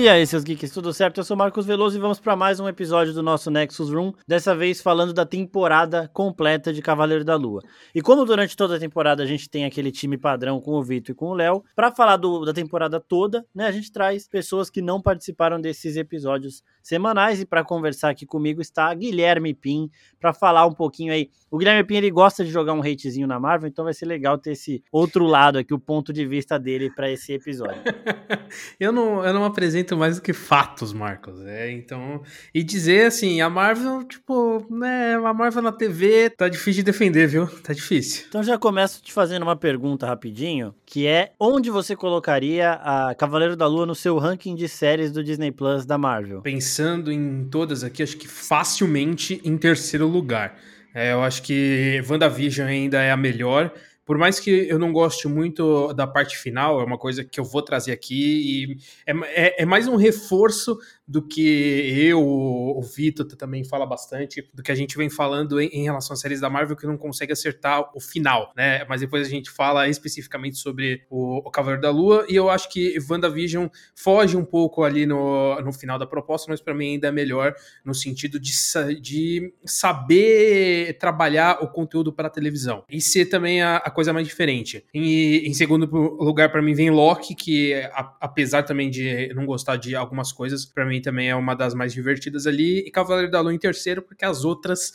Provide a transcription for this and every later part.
E aí, seus geeks, tudo certo? Eu sou Marcos Veloso e vamos para mais um episódio do nosso Nexus Room, dessa vez falando da temporada completa de Cavaleiro da Lua. E como durante toda a temporada a gente tem aquele time padrão com o Vitor e com o Léo, para falar do, da temporada toda, né, a gente traz pessoas que não participaram desses episódios semanais e para conversar aqui comigo está Guilherme Pim, para falar um pouquinho aí. O Guilherme Pim ele gosta de jogar um hatezinho na Marvel, então vai ser legal ter esse outro lado aqui, o ponto de vista dele para esse episódio. eu não eu não apresento apresentam mais do que fatos, Marcos. É, então. E dizer assim, a Marvel, tipo, né, a Marvel na TV tá difícil de defender, viu? Tá difícil. Então já começo te fazendo uma pergunta rapidinho, que é onde você colocaria a Cavaleiro da Lua no seu ranking de séries do Disney Plus da Marvel? Pensando em todas aqui, acho que facilmente em terceiro lugar. É, eu acho que WandaVision ainda é a melhor. Por mais que eu não goste muito da parte final, é uma coisa que eu vou trazer aqui e é, é, é mais um reforço do que eu, o Vitor também fala bastante, do que a gente vem falando em, em, relação às séries da Marvel que não consegue acertar o final, né? Mas depois a gente fala especificamente sobre o, o Cavaleiro da Lua, e eu acho que WandaVision foge um pouco ali no, no final da proposta, mas para mim ainda é melhor no sentido de, de saber trabalhar o conteúdo para televisão e ser também a, a coisa mais diferente. Em, segundo lugar, para mim, vem Loki, que a, apesar também de não gostar de algumas coisas, para mim também é uma das mais divertidas ali, e Cavaleiro da Lua em terceiro, porque as outras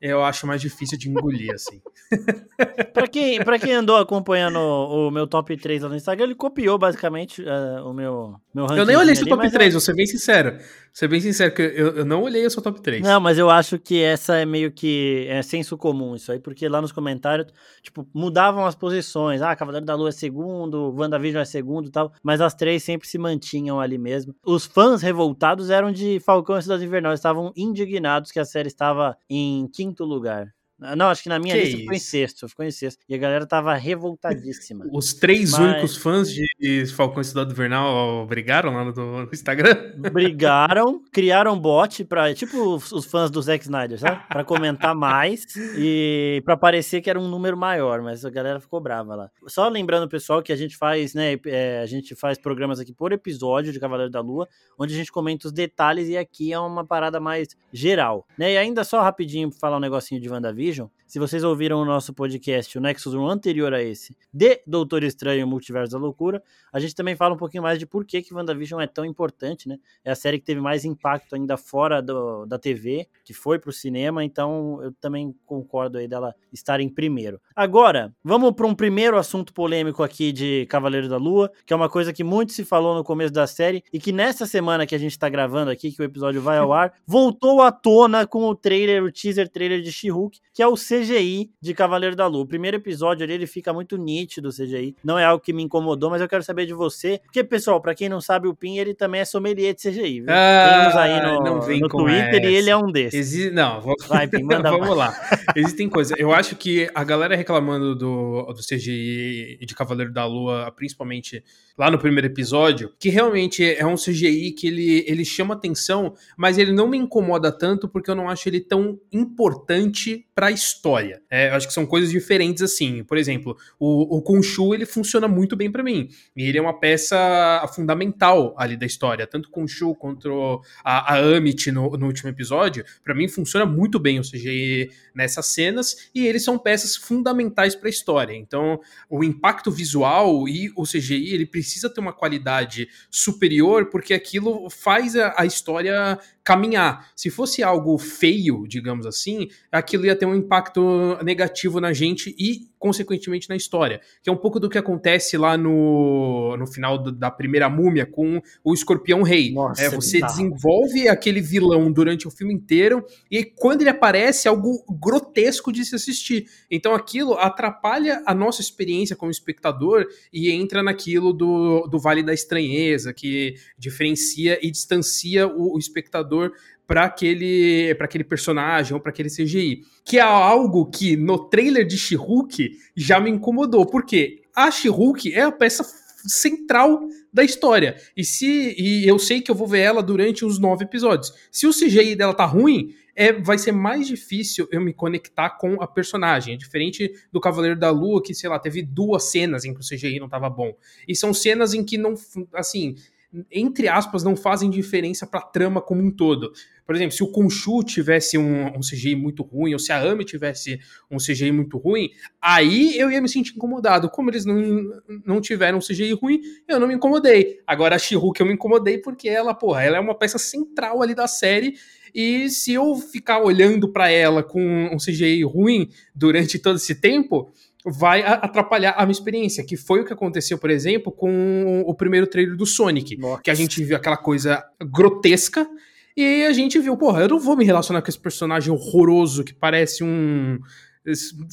eu acho mais difícil de engolir, assim. pra, quem, pra quem andou acompanhando o, o, meu top 3 lá no Instagram, ele copiou basicamente uh, o meu, meu ranking. Eu nem olhei seu top 3, vou ser bem sincero. Ser bem sincero, que eu, eu não olhei o seu top 3. Não, mas eu acho que essa é meio que é senso comum isso aí, porque lá nos comentários, tipo, mudavam as posições. Ah, Cavaleiro da Lua é segundo, WandaVision é segundo e tal, mas as três sempre se mantinham ali mesmo. Os fãs revoltados eram de Falcão e Cidade Invernal, estavam indignados que a série estava em quinto lugar. Não, acho que na minha que lista isso? ficou em sexto, ficou em sexto. E a galera tava revoltadíssima. Os três Mas... únicos fãs de Falcão e Cidade Vernal brigaram lá no, Instagram? Brigaram, criaram bot pra, tipo os, fãs do Zack Snyder, sabe? Pra comentar mais e pra parecer que era um número maior, mas a galera ficou brava lá. Só lembrando, pessoal, que a gente faz, né, é, a gente faz programas aqui por episódio de Cavaleiro da Lua, onde a gente comenta os detalhes e aqui é uma parada mais geral, né? E ainda só rapidinho pra falar um negocinho de WandaVision, WandaVision, se vocês ouviram o nosso podcast, o Nexus 1 anterior a esse, de Doutor Estranho Multiverso da Loucura, a gente também fala um pouquinho mais de por que, que WandaVision é tão importante, né? É a série que teve mais impacto ainda fora do, da TV, que foi pro cinema, então eu também concordo aí dela estar em primeiro. Agora, vamos para um primeiro assunto polêmico aqui de Cavaleiro da Lua, que é uma coisa que muito se falou no começo da série e que nessa semana que a gente tá gravando aqui, que o episódio vai ao ar, voltou à tona com o trailer, o teaser trailer de She-Hulk, que é o CGI de Cavaleiro da Lua. O primeiro episódio ali, ele fica muito nítido, o CGI. Não é algo que me incomodou, mas eu quero saber de você. Porque, pessoal, para quem não sabe, o Pin, ele também é sommelier de CGI, viu? Ah, Temos aí no, no Twitter essa. e ele é um desses. Exi... Não, vou... Vai, Pin, manda Vamos lá. Existem coisas. Eu acho que a galera reclamando do, do CGI de Cavaleiro da Lua, principalmente lá no primeiro episódio, que realmente é um CGI que ele, ele chama atenção, mas ele não me incomoda tanto porque eu não acho ele tão importante para a história. É, eu acho que são coisas diferentes assim. Por exemplo, o, o Khonshu ele funciona muito bem para mim. E ele é uma peça fundamental ali da história. Tanto o Khonshu quanto a, a Amit no, no último episódio, para mim funciona muito bem o CGI nessas cenas e eles são peças fundamentais para a história. Então, o impacto visual e o CGI ele precisa precisa ter uma qualidade superior, porque aquilo faz a, a história caminhar. Se fosse algo feio, digamos assim, aquilo ia ter um impacto negativo na gente e, consequentemente, na história. Que é um pouco do que acontece lá no, no final do, da primeira múmia com o Escorpião Rei. Nossa, é, você desenvolve aquele vilão durante o filme inteiro e quando ele aparece, é algo grotesco de se assistir. Então aquilo atrapalha a nossa experiência como espectador e entra naquilo do, do Vale da Estranheza, que diferencia e distancia o, o espectador para aquele, aquele personagem ou para aquele CGI. Que é algo que no trailer de She-Hulk já me incomodou. Porque a She-Hulk é a peça central da história. E se e eu sei que eu vou ver ela durante os nove episódios. Se o CGI dela tá ruim, é, vai ser mais difícil eu me conectar com a personagem. É diferente do Cavaleiro da Lua, que, sei lá, teve duas cenas em que o CGI não tava bom. E são cenas em que não, assim, entre aspas, não fazem diferença pra trama como um todo. Por exemplo, se o Khonshu tivesse um, um, CGI muito ruim, ou se a Amy tivesse um CGI muito ruim, aí eu ia me sentir incomodado. Como eles não, não tiveram um CGI ruim, eu não me incomodei. Agora a she eu me incomodei porque ela, porra, ela é uma peça central ali da série e se eu ficar olhando para ela com um CGI ruim durante todo esse tempo, vai atrapalhar a minha experiência, que foi o que aconteceu, por exemplo, com o primeiro trailer do Sonic, Nossa. que a gente viu aquela coisa grotesca e a gente viu, porra, eu não vou me relacionar com esse personagem horroroso que parece um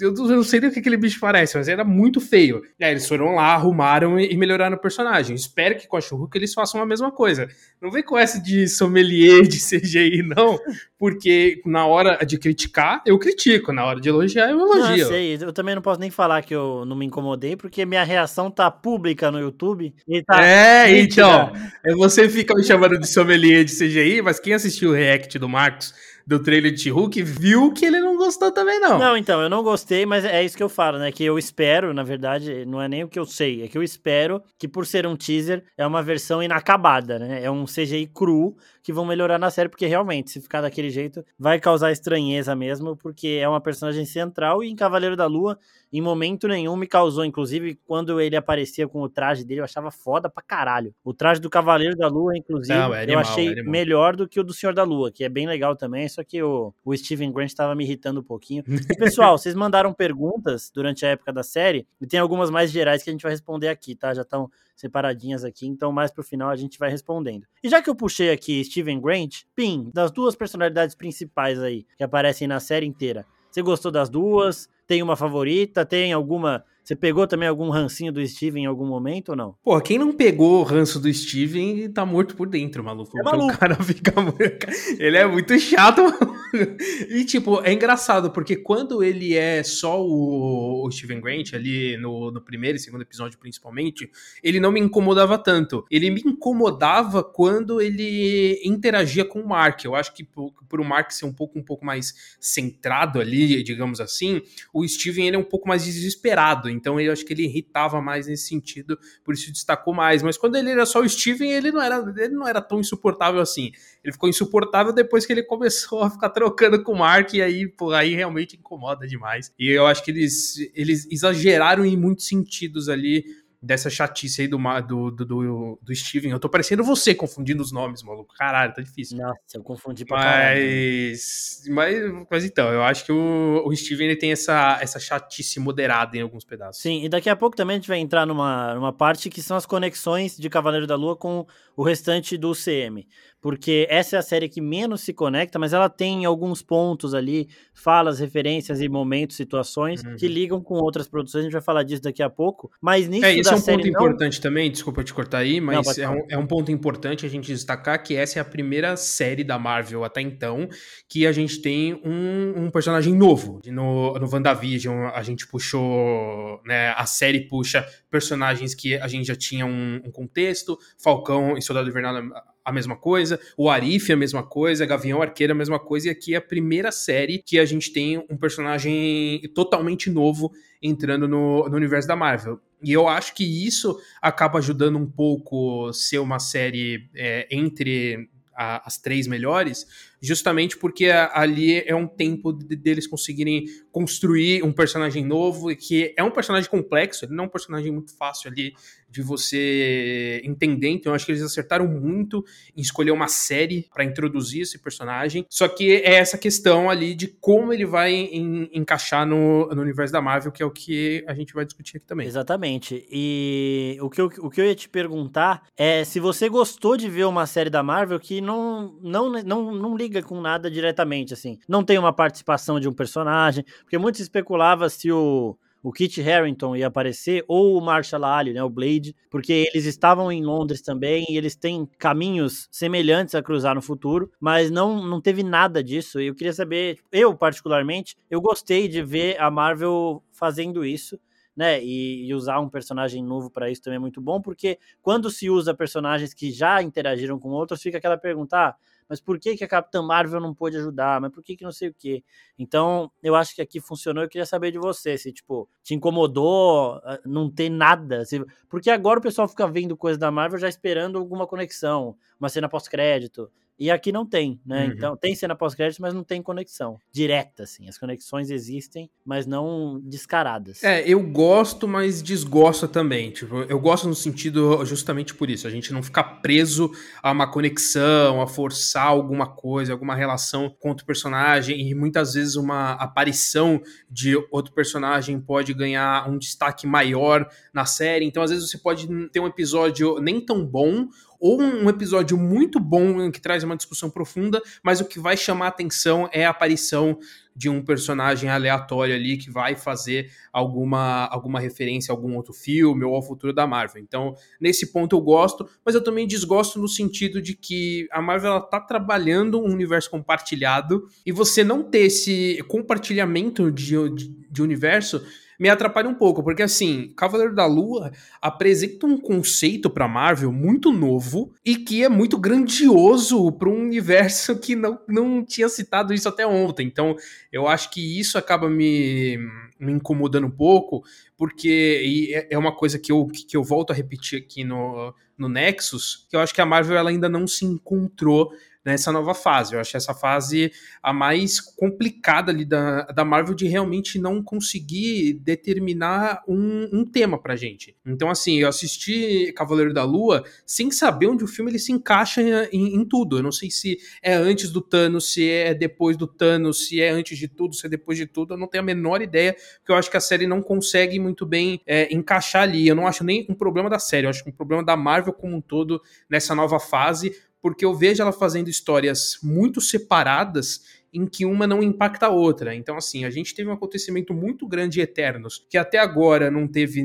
eu não sei nem o que aquele bicho parece, mas era muito feio. E aí eles foram lá, arrumaram e melhoraram o personagem. Espero que com a Shurruka eles façam a mesma coisa. Não vem com essa de sommelier de CGI, não, porque na hora de criticar, eu critico, na hora de elogiar, eu elogio. Não, sei, eu também não posso nem falar que eu não me incomodei, porque minha reação tá pública no YouTube. Tá é, então, você fica me chamando de sommelier de CGI, mas quem assistiu o react do Marcos do trailer de Hulk viu que ele não gostou também, não. Não, então, eu não gostei, mas é isso que eu falo, né? Que eu espero, na verdade, não é nem o que eu sei, é que eu espero que por ser um teaser, é uma versão inacabada, né? É um CGI cru que vão melhorar na série, porque realmente, se ficar daquele jeito, vai causar estranheza mesmo, porque é uma personagem central e em Cavaleiro da Lua, em momento nenhum me causou, inclusive, quando ele aparecia com o traje dele, eu achava foda pra caralho. O traje do Cavaleiro da Lua, inclusive, Não, é animal, eu achei é melhor do que o do Senhor da Lua, que é bem legal também, só que o, o Steven Grant estava me irritando um pouquinho. E, pessoal, vocês mandaram perguntas durante a época da série, e tem algumas mais gerais que a gente vai responder aqui, tá? Já estão separadinhas aqui, então mais pro final a gente vai respondendo. E já que eu puxei aqui Steven Grant, Pim, das duas personalidades principais aí que aparecem na série inteira, você gostou das duas? Tem uma favorita? Tem alguma você pegou também algum rancinho do Steven em algum momento ou não? Pô, quem não pegou o ranço do Steven tá morto por dentro, maluco. É maluco. O cara fica. Ele é muito chato, E, tipo, é engraçado, porque quando ele é só o, o Steven Grant, ali no, no primeiro e segundo episódio, principalmente, ele não me incomodava tanto. Ele me incomodava quando ele interagia com o Mark. Eu acho que por, por o Mark ser um pouco, um pouco mais centrado ali, digamos assim, o Steven ele é um pouco mais desesperado. Então eu acho que ele irritava mais nesse sentido, por isso destacou mais. Mas quando ele era só o Steven, ele não era, ele não era tão insuportável assim. Ele ficou insuportável depois que ele começou a ficar trocando com o Mark, e aí, pô, aí realmente incomoda demais. E eu acho que eles, eles exageraram em muitos sentidos ali dessa chatice aí do, do, do, do, Steven. Eu tô parecendo você confundindo os nomes, maluco. Caralho, tá difícil. Nossa, eu confundi pra mas, mas, mas então, eu acho que o, o Steven ele tem essa, essa chatice moderada em alguns pedaços. Sim, e daqui a pouco também a gente vai entrar numa, numa parte que são as conexões de Cavaleiro da Lua com o restante do CM porque essa é a série que menos se conecta, mas ela tem alguns pontos ali, falas, referências e momentos, situações uhum. que ligam com outras produções. A gente vai falar disso daqui a pouco. Mas nisso é, isso é um ponto não... importante também. Desculpa te cortar aí, mas não, é, um, é um ponto importante a gente destacar que essa é a primeira série da Marvel até então que a gente tem um, um personagem novo. No, no WandaVision a gente puxou, né? A série puxa personagens que a gente já tinha um, um contexto. Falcão e Soldado Invernal a mesma coisa, o Arif a mesma coisa, Gavião Arqueiro a mesma coisa, e aqui é a primeira série que a gente tem um personagem totalmente novo entrando no, no universo da Marvel. E eu acho que isso acaba ajudando um pouco ser uma série é, entre a, as três melhores, justamente porque ali é um tempo deles conseguirem construir um personagem novo, que é um personagem complexo, ele não é um personagem muito fácil ali de você entender. Então, eu acho que eles acertaram muito em escolher uma série para introduzir esse personagem. Só que é essa questão ali de como ele vai em, encaixar no, no, universo da Marvel, que é o que a gente vai discutir aqui também. Exatamente. E o que, eu, o que eu ia te perguntar é se você gostou de ver uma série da Marvel que não, não, não, não liga com nada diretamente, assim. Não tem uma participação de um personagem, porque muito se especulava se o o Kit Harington ia aparecer, ou o Marshall Ali, né, o Blade, porque eles estavam em Londres também e eles têm caminhos semelhantes a cruzar no futuro, mas não, não teve nada disso. E eu queria saber, eu particularmente, eu gostei de ver a Marvel fazendo isso. Né, e, e usar um personagem novo para isso também é muito bom, porque quando se usa personagens que já interagiram com outros, fica aquela pergunta: ah, mas por que, que a Capitã Marvel não pôde ajudar? Mas por que, que não sei o quê? Então, eu acho que aqui funcionou. Eu queria saber de você, se, tipo, te incomodou ah, não ter nada. Se... Porque agora o pessoal fica vendo coisa da Marvel já esperando alguma conexão, uma cena pós-crédito. E aqui não tem, né? Uhum. Então tem cena pós-crédito, mas não tem conexão direta, assim. As conexões existem, mas não descaradas. É, eu gosto, mas desgosto também. Tipo, eu gosto no sentido justamente por isso. A gente não ficar preso a uma conexão, a forçar alguma coisa, alguma relação com outro personagem. E muitas vezes uma aparição de outro personagem pode ganhar um destaque maior na série. Então, às vezes, você pode ter um episódio nem tão bom ou um episódio muito bom que traz uma discussão profunda, mas o que vai chamar atenção é a aparição de um personagem aleatório ali que vai fazer alguma, alguma referência a algum outro filme ou ao futuro da Marvel. Então, nesse ponto eu gosto, mas eu também desgosto no sentido de que a Marvel ela tá trabalhando um universo compartilhado e você não ter esse compartilhamento de, de, de universo me atrapalha um pouco, porque assim, Cavaleiro da Lua apresenta um conceito para Marvel muito novo e que é muito grandioso para um universo que não, não tinha citado isso até ontem. Então, eu acho que isso acaba me, me incomodando um pouco, porque é, é uma coisa que eu, que eu volto a repetir aqui no, no Nexus, que eu acho que a Marvel ela ainda não se encontrou nessa nova fase. Eu acho essa fase a mais complicada ali da, da Marvel de realmente não conseguir determinar um, um tema pra gente. Então, assim, eu assisti Cavaleiro da Lua sem saber onde o filme ele se encaixa em, em tudo. Eu não sei se é antes do Thanos, se é depois do Thanos, se é antes de tudo, se é depois de tudo. Eu não tenho a menor ideia, porque eu acho que a série não consegue muito bem é, encaixar ali. Eu não acho nem um problema da série, eu acho que um problema da Marvel como um todo nessa nova fase, porque eu vejo ela fazendo histórias muito separadas em que uma não impacta a outra. Então, assim, a gente teve um acontecimento muito grande em Eternos, que até agora não teve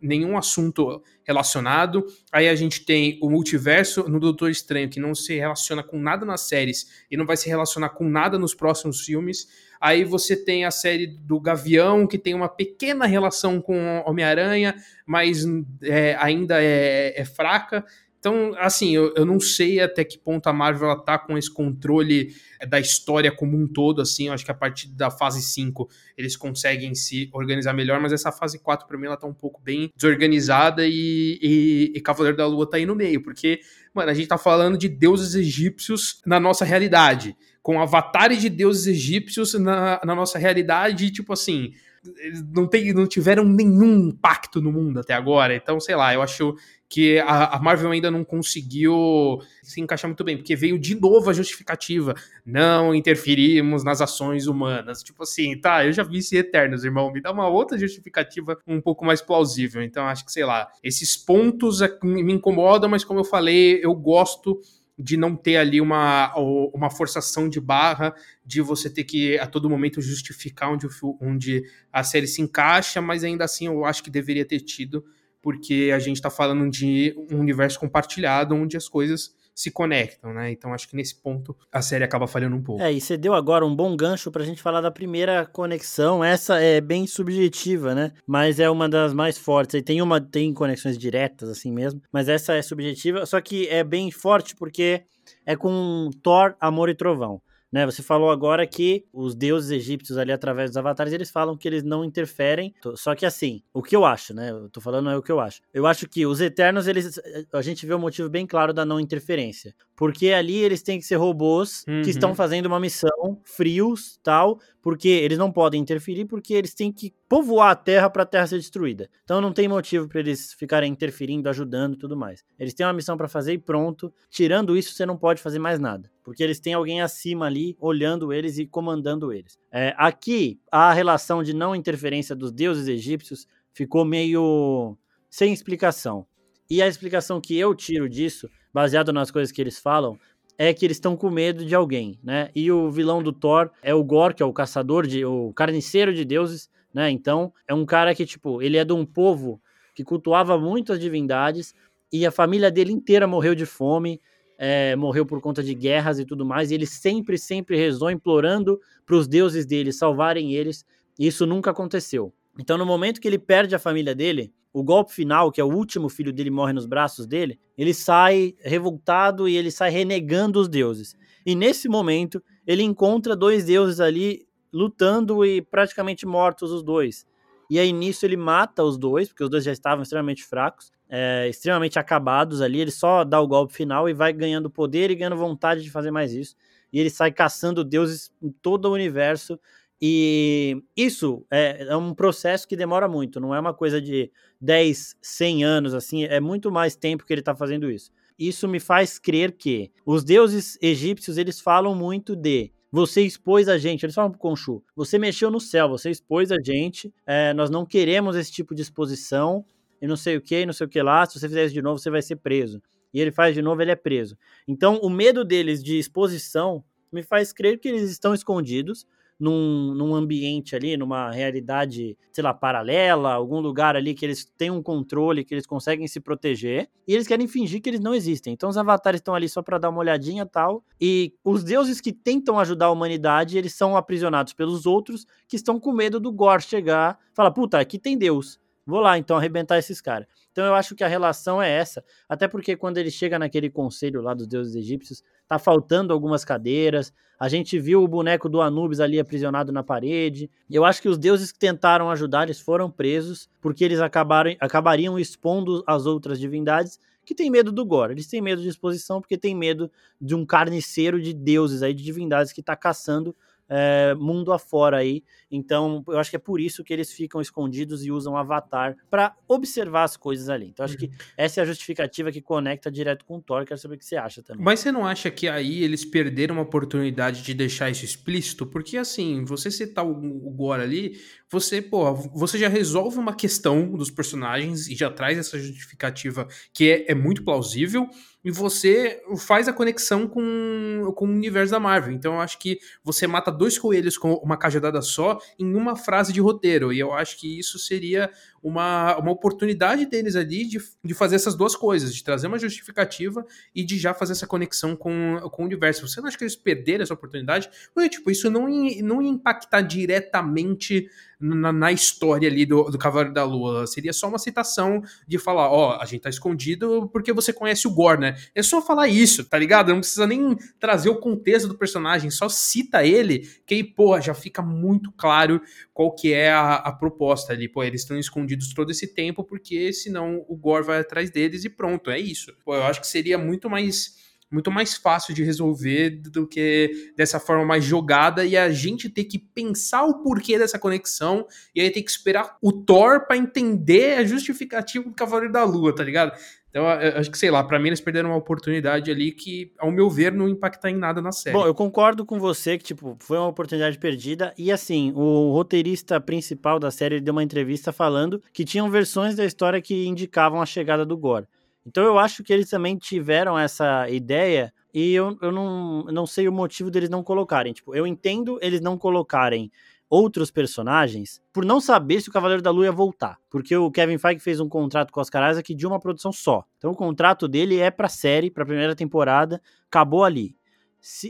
nenhum assunto relacionado. Aí a gente tem o multiverso no Doutor Estranho, que não se relaciona com nada nas séries e não vai se relacionar com nada nos próximos filmes. Aí você tem a série do Gavião, que tem uma pequena relação com Homem-Aranha, mas é, ainda é, é fraca. Então, assim, eu, eu não sei até que ponto a Marvel ela tá com esse controle eh, da história como um todo, assim, eu acho que a partir da fase 5 eles conseguem se organizar melhor, mas essa fase 4 para mim ela tá um pouco bem desorganizada e, e, e Cavaleiro da Lua tá aí no meio, porque, mano, a gente tá falando de deuses egípcios na nossa realidade, com avatares de deuses egípcios na, na nossa realidade, tipo assim, eles não, tem, não tiveram nenhum impacto no mundo até agora. Então, sei lá, eu acho que a, a, Marvel ainda não conseguiu se encaixar muito bem, porque veio de novo a justificativa. Não interferimos nas ações humanas. Tipo assim, tá, eu já vi esse Eternos, irmão. Me dá uma outra justificativa um pouco mais plausível. Então, acho que, sei lá, esses pontos é me incomodam, mas como eu falei, eu gosto de não ter ali uma, uma forçação de barra, de você ter que a todo momento justificar onde, onde a série se encaixa, mas ainda assim eu acho que deveria ter tido porque a gente está falando de um universo compartilhado onde as coisas se conectam, né? Então acho que nesse ponto a série acaba falhando um pouco. É, e você deu agora um bom gancho pra gente falar da primeira conexão. Essa é bem subjetiva, né? Mas é uma das mais fortes. E tem uma tem conexões diretas assim mesmo, mas essa é subjetiva, só que é bem forte porque é com Thor, Amor e Trovão. Né, você falou agora que os deuses egípcios ali através dos avatares, eles falam que eles não interferem. Só que assim, o que eu acho, né? Eu tô falando é o que eu acho. Eu acho que os eternos, eles a gente vê o um motivo bem claro da não interferência. Porque ali eles têm que ser robôs uhum. que estão fazendo uma missão, frios, tal, porque eles não podem interferir porque eles têm que povoar a Terra para a Terra ser destruída. Então não tem motivo para eles ficarem interferindo, ajudando e tudo mais. Eles têm uma missão para fazer e pronto. Tirando isso, você não pode fazer mais nada, porque eles têm alguém acima ali olhando eles e comandando eles. É, aqui a relação de não interferência dos deuses egípcios ficou meio sem explicação. E a explicação que eu tiro disso, baseado nas coisas que eles falam, é que eles estão com medo de alguém, né? E o vilão do Thor é o Gore, que é o caçador de o carniceiro de deuses, né? Então, é um cara que tipo, ele é de um povo que cultuava muito as divindades e a família dele inteira morreu de fome, é, morreu por conta de guerras e tudo mais, e ele sempre, sempre rezou implorando para os deuses dele salvarem eles, e isso nunca aconteceu. Então, no momento que ele perde a família dele, o golpe final, que é o último filho dele morre nos braços dele, ele sai revoltado e ele sai renegando os deuses. E nesse momento, ele encontra dois deuses ali lutando e praticamente mortos os dois. E aí nisso ele mata os dois, porque os dois já estavam extremamente fracos, é, extremamente acabados ali. Ele só dá o golpe final e vai ganhando poder e ganhando vontade de fazer mais isso. E ele sai caçando deuses em todo o universo. E isso é, é um processo que demora muito, não é uma coisa de 10, 100 anos, assim, é muito mais tempo que ele está fazendo isso. Isso me faz crer que os deuses egípcios, eles falam muito de você expôs a gente, eles falam pro Khonshu, você mexeu no céu, você expôs a gente, é, nós não queremos esse tipo de exposição, e não sei o que, não sei o que lá, se você fizer isso de novo, você vai ser preso. E ele faz de novo, ele é preso. Então, o medo deles de exposição me faz crer que eles estão escondidos, num, num ambiente ali, numa realidade, sei lá, paralela, algum lugar ali que eles têm um controle, que eles conseguem se proteger, e eles querem fingir que eles não existem. Então os avatares estão ali só para dar uma olhadinha tal, e os deuses que tentam ajudar a humanidade, eles são aprisionados pelos outros que estão com medo do Gore chegar, fala, puta, aqui tem Deus. Vou lá então arrebentar esses caras. Então eu acho que a relação é essa, até porque quando ele chega naquele conselho lá dos deuses egípcios, tá faltando algumas cadeiras. A gente viu o boneco do Anubis ali aprisionado na parede. Eu acho que os deuses que tentaram ajudar, eles foram presos, porque eles acabaram, acabariam expondo as outras divindades que têm medo do gore. Eles têm medo de exposição porque têm medo de um carniceiro de deuses aí, de divindades que está caçando é, mundo afora aí. Então, eu acho que é por isso que eles ficam escondidos e usam Avatar para observar as coisas ali. Então, acho uhum. que essa é a justificativa que conecta direto com o Thor. Quero saber o que você acha também. Mas você não acha que aí eles perderam uma oportunidade de deixar isso explícito? Porque, assim, você citar o, o Gore ali, você, pô, você já resolve uma questão dos personagens e já traz essa justificativa que é, é muito plausível e você faz a conexão com, com o universo da Marvel. Então eu acho que você mata dois coelhos com uma cajadada só em uma frase de roteiro. E eu acho que isso seria uma, uma oportunidade deles ali de, de fazer essas duas coisas, de trazer uma justificativa e de já fazer essa conexão com, com o universo. Você não acha que eles perderam essa oportunidade? Porque, tipo, isso não, não impactar diretamente na, na, história ali do, do Cavaleiro da Lua. Seria só uma citação de falar, ó, oh, a gente tá escondido porque você conhece o Gore, né? É só falar isso, tá ligado? Não precisa nem trazer o contexto do personagem, só cita ele, que aí, pô, já fica muito claro qual que é a, a proposta ali. Pô, eles estão escondidos todo esse tempo porque senão o Gore vai atrás deles e pronto, é isso. Pô, eu acho que seria muito mais muito mais fácil de resolver do que dessa forma mais jogada e a gente ter que pensar o porquê dessa conexão e aí ter que esperar o Thor para entender a justificativa do Cavaleiro da Lua, tá ligado? Então, acho que, sei lá, para mim eles perderam uma oportunidade ali que, ao meu ver, não impacta em nada na série. Bom, eu concordo com você que, tipo, foi uma oportunidade perdida. E, assim, o roteirista principal da série deu uma entrevista falando que tinham versões da história que indicavam a chegada do Gore. Então eu acho que eles também tiveram essa ideia e eu, eu não, não sei o motivo deles não colocarem. Tipo, eu entendo eles não colocarem outros personagens por não saber se o Cavaleiro da Lua ia voltar. Porque o Kevin Feige fez um contrato com o Oscar Isaac de uma produção só. Então o contrato dele é pra série, pra primeira temporada, acabou ali.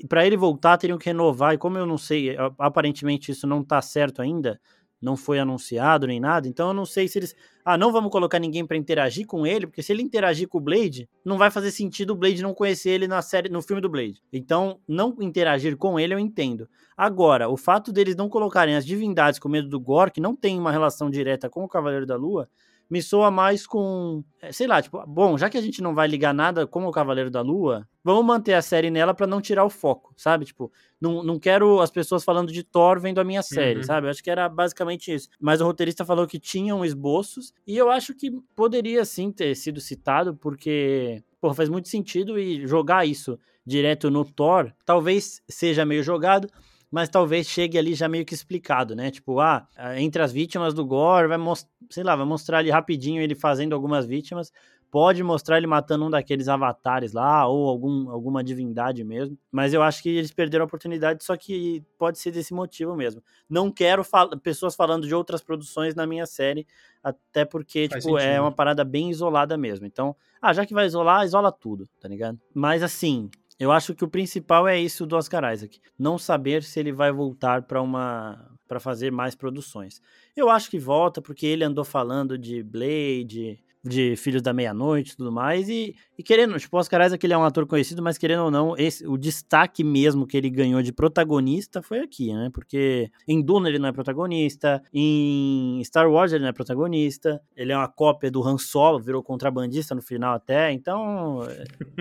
Para ele voltar, teriam que renovar, e como eu não sei, aparentemente isso não tá certo ainda, não foi anunciado nem nada, então eu não sei se eles. Ah, não vamos colocar ninguém para interagir com ele, porque se ele interagir com o Blade, não vai fazer sentido o Blade não conhecer ele na série, no filme do Blade. Então, não interagir com ele eu entendo. Agora, o fato deles não colocarem as divindades com medo do que não tem uma relação direta com o Cavaleiro da Lua, me soa mais com, é, sei lá, tipo, bom, já que a gente não vai ligar nada com o Cavaleiro da Lua, vamos manter a série nela para não tirar o foco, sabe? Tipo, não, não quero as pessoas falando de Thor vendo a minha série, uhum. sabe? Eu acho que era basicamente isso. Mas o roteirista falou que tinham esboços e eu acho que poderia sim ter sido citado, porque, pô, faz muito sentido e jogar isso direto no Thor talvez seja meio jogado mas talvez chegue ali já meio que explicado, né? Tipo, ah, entre as vítimas do Gore, vai mostrar, sei lá, vai mostrar ali rapidinho ele fazendo algumas vítimas, pode mostrar ele matando um daqueles avatares lá, ou algum, alguma divindade mesmo. Mas eu acho que eles perderam a oportunidade, só que pode ser desse motivo mesmo. Não quero fal pessoas falando de outras produções na minha série, até porque, Faz tipo, é sentido. é uma parada bem isolada mesmo. Então, ah, já que vai isolar, isola tudo, tá ligado? Mas assim, eu acho que o principal é isso do Oscar Isaac, não saber se ele vai voltar para uma para fazer mais produções. Eu acho que volta porque ele andou falando de Blade, de Filhos da Meia-Noite e tudo mais. E, e querendo, tipo, Oscar Isaac ele é um ator conhecido, mas querendo ou não, esse, o destaque mesmo que ele ganhou de protagonista foi aqui, né? Porque em Duna ele não é protagonista, em Star Wars ele não é protagonista, ele é uma cópia do Han Solo, virou contrabandista no final até. Então,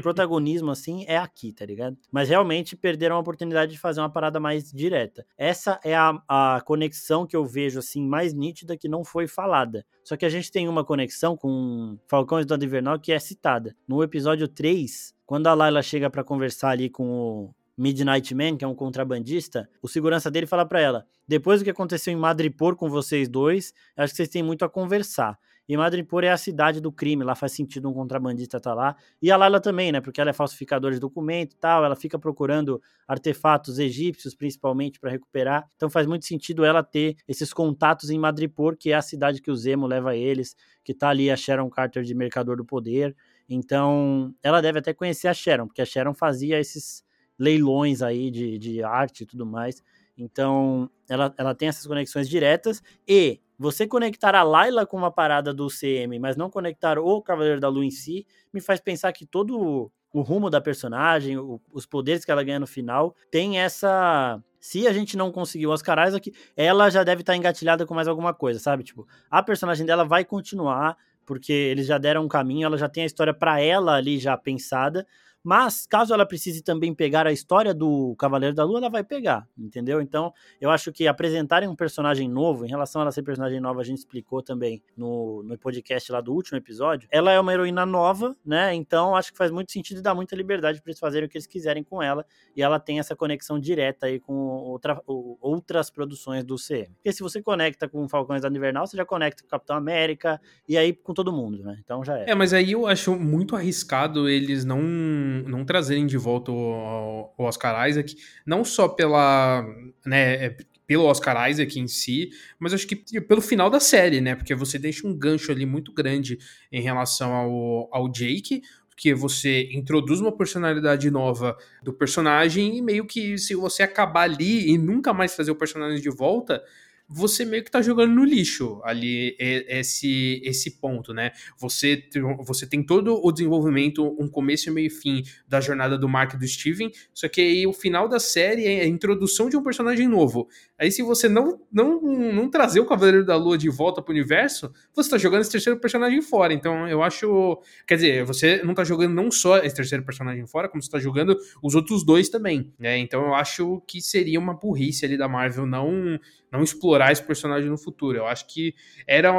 protagonismo assim é aqui, tá ligado? Mas realmente perderam a oportunidade de fazer uma parada mais direta. Essa é a, a conexão que eu vejo assim mais nítida que não foi falada. Só que a gente tem uma conexão com Falcão e Dona Invernal que é citada. No episódio 3, quando a Layla chega para conversar ali com o Midnight Man, que é um contrabandista, o segurança dele fala para ela: depois do que aconteceu em Madripoor com vocês dois, acho que vocês têm muito a conversar. E Madripoor é a cidade do crime, lá faz sentido um contrabandista estar tá lá. E a Layla também, né? Porque ela é falsificadora de documento e tal, ela fica procurando artefatos egípcios, principalmente, para recuperar. Então faz muito sentido ela ter esses contatos em Madripoor, que é a cidade que o Zemo leva eles, que tá ali a Sharon Carter de Mercador do Poder. Então, ela deve até conhecer a Sharon, porque a Sharon fazia esses leilões aí de, de arte e tudo mais. Então, ela, ela tem essas conexões diretas e você conectar a Layla com uma parada do CM, mas não conectar o Cavaleiro da Lua em si, me faz pensar que todo o rumo da personagem, o, os poderes que ela ganha no final, tem essa. Se a gente não conseguir o Oscar Isaac, ela já deve estar engatilhada com mais alguma coisa, sabe? Tipo, a personagem dela vai continuar, porque eles já deram um caminho, ela já tem a história para ela ali já pensada, mas, caso ela precise também pegar a história do Cavaleiro da Lua, ela vai pegar, entendeu? Então, eu acho que apresentarem um personagem novo, em relação a ela ser personagem nova, a gente explicou também no, no podcast lá do último episódio. Ela é uma heroína nova, né? Então, acho que faz muito sentido e dá muita liberdade para eles fazerem o que eles quiserem com ela. E ela tem essa conexão direta aí com outra, outras produções do CM. Porque se você conecta com Falcões da Invernal, você já conecta com o Capitão América e aí com todo mundo, né? Então já é. É, mas aí eu acho muito arriscado eles não não trazerem de volta o, o Oscar Isaac, não só pela, né, é, pelo Oscar Isaac em si, mas acho que pelo final da série, né? Porque você deixa um gancho ali muito grande em relação ao, ao Jake, porque você introduz uma personalidade nova do personagem e meio que se você acabar ali e nunca mais trazer o personagem de volta, você meio que tá jogando no lixo ali esse esse ponto, né? Você, você tem todo o desenvolvimento, um começo, meio e fim da jornada do Mark e do Steven, só que aí o final da série é a introdução de um personagem novo. Aí se você não não, não trazer o Cavaleiro da Lua de volta pro universo, você tá jogando esse terceiro personagem fora. Então eu acho, quer dizer, você não tá jogando não só esse terceiro personagem fora, como você tá jogando os outros dois também, né? Então eu acho que seria uma burrice ali da Marvel não não explorar esse personagem no futuro. Eu acho que era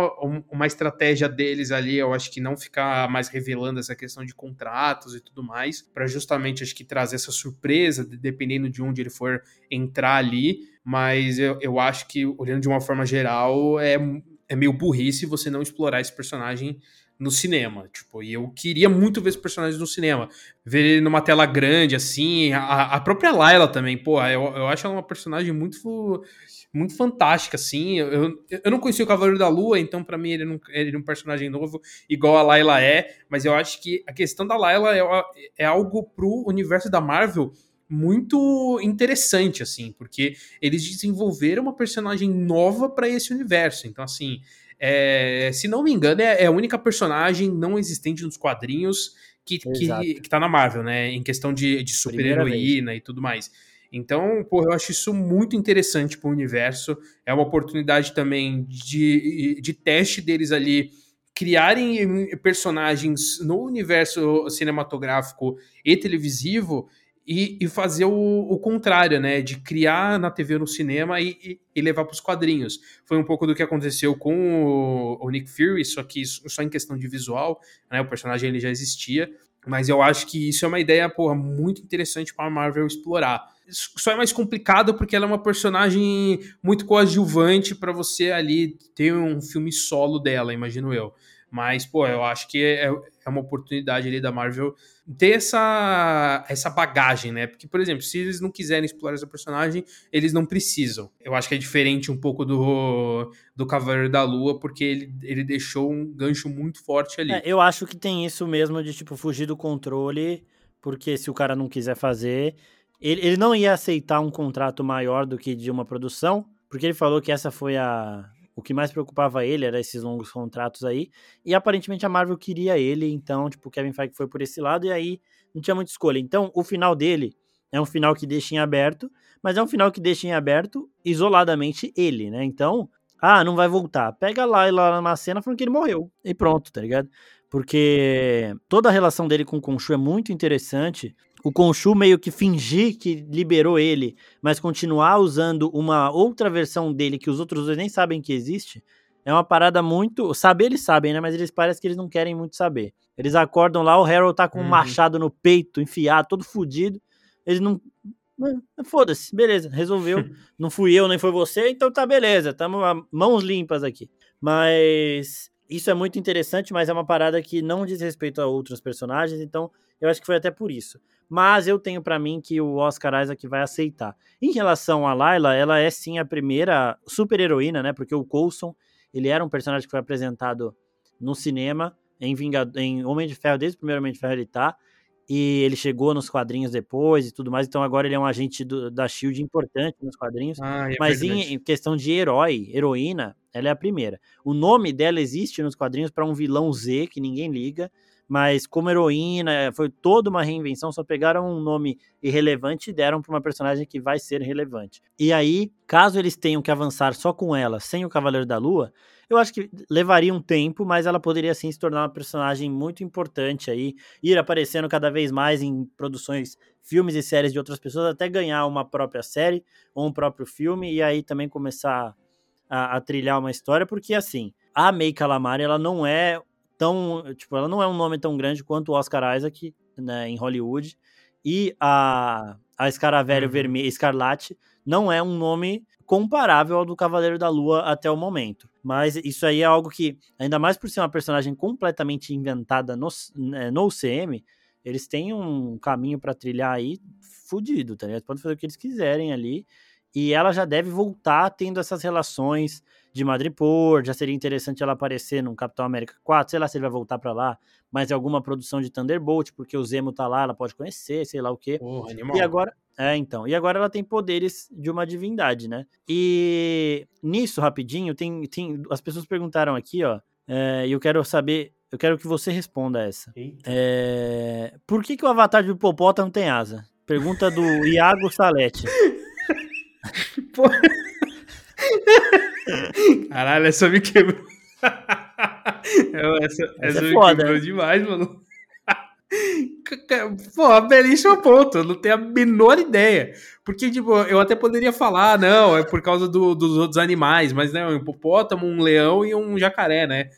uma estratégia deles ali, eu acho que não ficar mais revelando essa questão de contratos e tudo mais, para justamente acho que trazer essa surpresa, dependendo de onde ele for entrar ali. Mas eu, eu acho que, olhando de uma forma geral, é, é meio burrice você não explorar esse personagem no cinema, tipo, e eu queria muito ver esse personagem no cinema, ver ele numa tela grande, assim, a, a própria Layla também, pô, eu, eu acho ela uma personagem muito muito fantástica, assim. Eu, eu não conhecia o Cavaleiro da Lua, então para mim ele, não, ele é um personagem novo, igual a Layla é, mas eu acho que a questão da Layla é, é algo pro universo da Marvel muito interessante, assim, porque eles desenvolveram uma personagem nova para esse universo. Então, assim, é, se não me engano, é, é, a única personagem não existente nos quadrinhos que, que, que tá na Marvel, né? Em questão de, de super-heroína e tudo mais. Então, pô, eu acho isso muito interessante para o universo. É uma oportunidade também de, de teste deles ali criarem personagens no universo cinematográfico e televisivo e, e fazer o, o, contrário, né? De criar na TV no cinema e, e, e levar para os quadrinhos. Foi um pouco do que aconteceu com o, o, Nick Fury, só que só em questão de visual, né? O personagem ele já existia. Mas eu acho que isso é uma ideia, porra, muito interessante para a Marvel explorar só é mais complicado porque ela é uma personagem muito coadjuvante para você ali ter um filme solo dela, imagino eu. Mas, pô, eu acho que é, é uma oportunidade ali da Marvel ter essa, essa bagagem, né? Porque, por exemplo, se eles não quiserem explorar essa personagem, eles não precisam. Eu acho que é diferente um pouco do, do Cavaleiro da Lua, porque ele, ele deixou um gancho muito forte ali. É, eu acho que tem isso mesmo de, tipo, fugir do controle, porque se o cara não quiser fazer, ele, ele não ia aceitar um contrato maior do que de uma produção, porque ele falou que essa foi a, o que mais preocupava ele era esses longos contratos aí. E aparentemente a Marvel queria ele, então, tipo, o Kevin Feige foi por esse lado e aí não tinha muita escolha. Então, o final dele é um final que deixa em aberto, mas é um final que deixa em aberto isoladamente ele, né? Então, ah, não vai voltar. Pega lá e lá na cena falando que ele morreu. E pronto, tá ligado? Porque toda a relação dele com o Khonshu é muito interessante. O Khonshu meio que fingir que liberou ele, mas continuar usando uma outra versão dele que os outros dois nem sabem que existe, é uma parada muito. Saber eles sabem, né? Mas eles parecem que eles não querem muito saber. Eles acordam lá, o Harold tá com um uhum. machado no peito, enfiado, todo fudido. Eles não. Foda-se, beleza, resolveu. não fui eu, nem foi você, então tá beleza, tamo mãos limpas aqui. Mas isso é muito interessante, mas é uma parada que não diz respeito a outros personagens, então eu acho que foi até por isso. Mas eu tenho para mim que o Oscar Isaac vai aceitar. Em relação a Layla, ela é sim a primeira super-heroína, né? Porque o Coulson, ele era um personagem que foi apresentado no cinema, em, Vingad em Homem de Ferro, desde o primeiro Homem de Ferro ele tá e ele chegou nos quadrinhos depois e tudo mais, então agora ele é um agente do, da SHIELD importante nos quadrinhos, ah, é mas em, em, questão de herói, heroína, ela é a primeira. O nome dela existe nos quadrinhos para um vilão Z, que ninguém liga, mas como heroína, foi toda uma reinvenção, só pegaram um nome irrelevante e deram para uma personagem que vai ser relevante. E aí, caso eles tenham que avançar só com ela, sem o Cavaleiro da Lua, eu acho que levaria um tempo, mas ela poderia sim se tornar uma personagem muito importante aí, ir aparecendo cada vez mais em produções, filmes e séries de outras pessoas, até ganhar uma própria série ou um próprio filme, e aí também começar a, a trilhar uma história, porque assim, a May Calamari, ela não é tão, tipo, ela não é um nome tão grande quanto o Oscar Isaac, né, em Hollywood, e a, a Escaravelho uhum. Vermelho, Escarlate, não é um nome comparável ao do Cavaleiro da Lua até o momento. Mas isso aí é algo que, ainda mais por ser uma personagem completamente inventada no, né, no UCM, eles têm um caminho para trilhar aí fudido, tá ligado? Podem fazer o que eles quiserem ali. E ela já deve voltar tendo essas relações de Madripoor. Já seria interessante ela aparecer num Capitão América 4. Sei lá se ele vai voltar para lá, mas alguma produção de Thunderbolt, porque o Zemo tá lá, ela pode conhecer, sei lá o quê. Porra, e agora, é, então. E agora ela tem poderes de uma divindade, né? E nisso, rapidinho, tem, tem as pessoas perguntaram aqui, ó, é, e eu quero saber, eu quero que você responda essa. É, por que, que o avatar de hipopótamo tem asa? Pergunta do Iago Salete. Caralho, essa me quebrou. essa, essa, essa é me foda, quebrou né? demais, mano. Pô, belíssimo ponto, eu não tenho a menor ideia. Porque, tipo, eu até poderia falar, não, é por causa do, dos outros animais, mas né, um hipopótamo, um leão e um jacaré, né?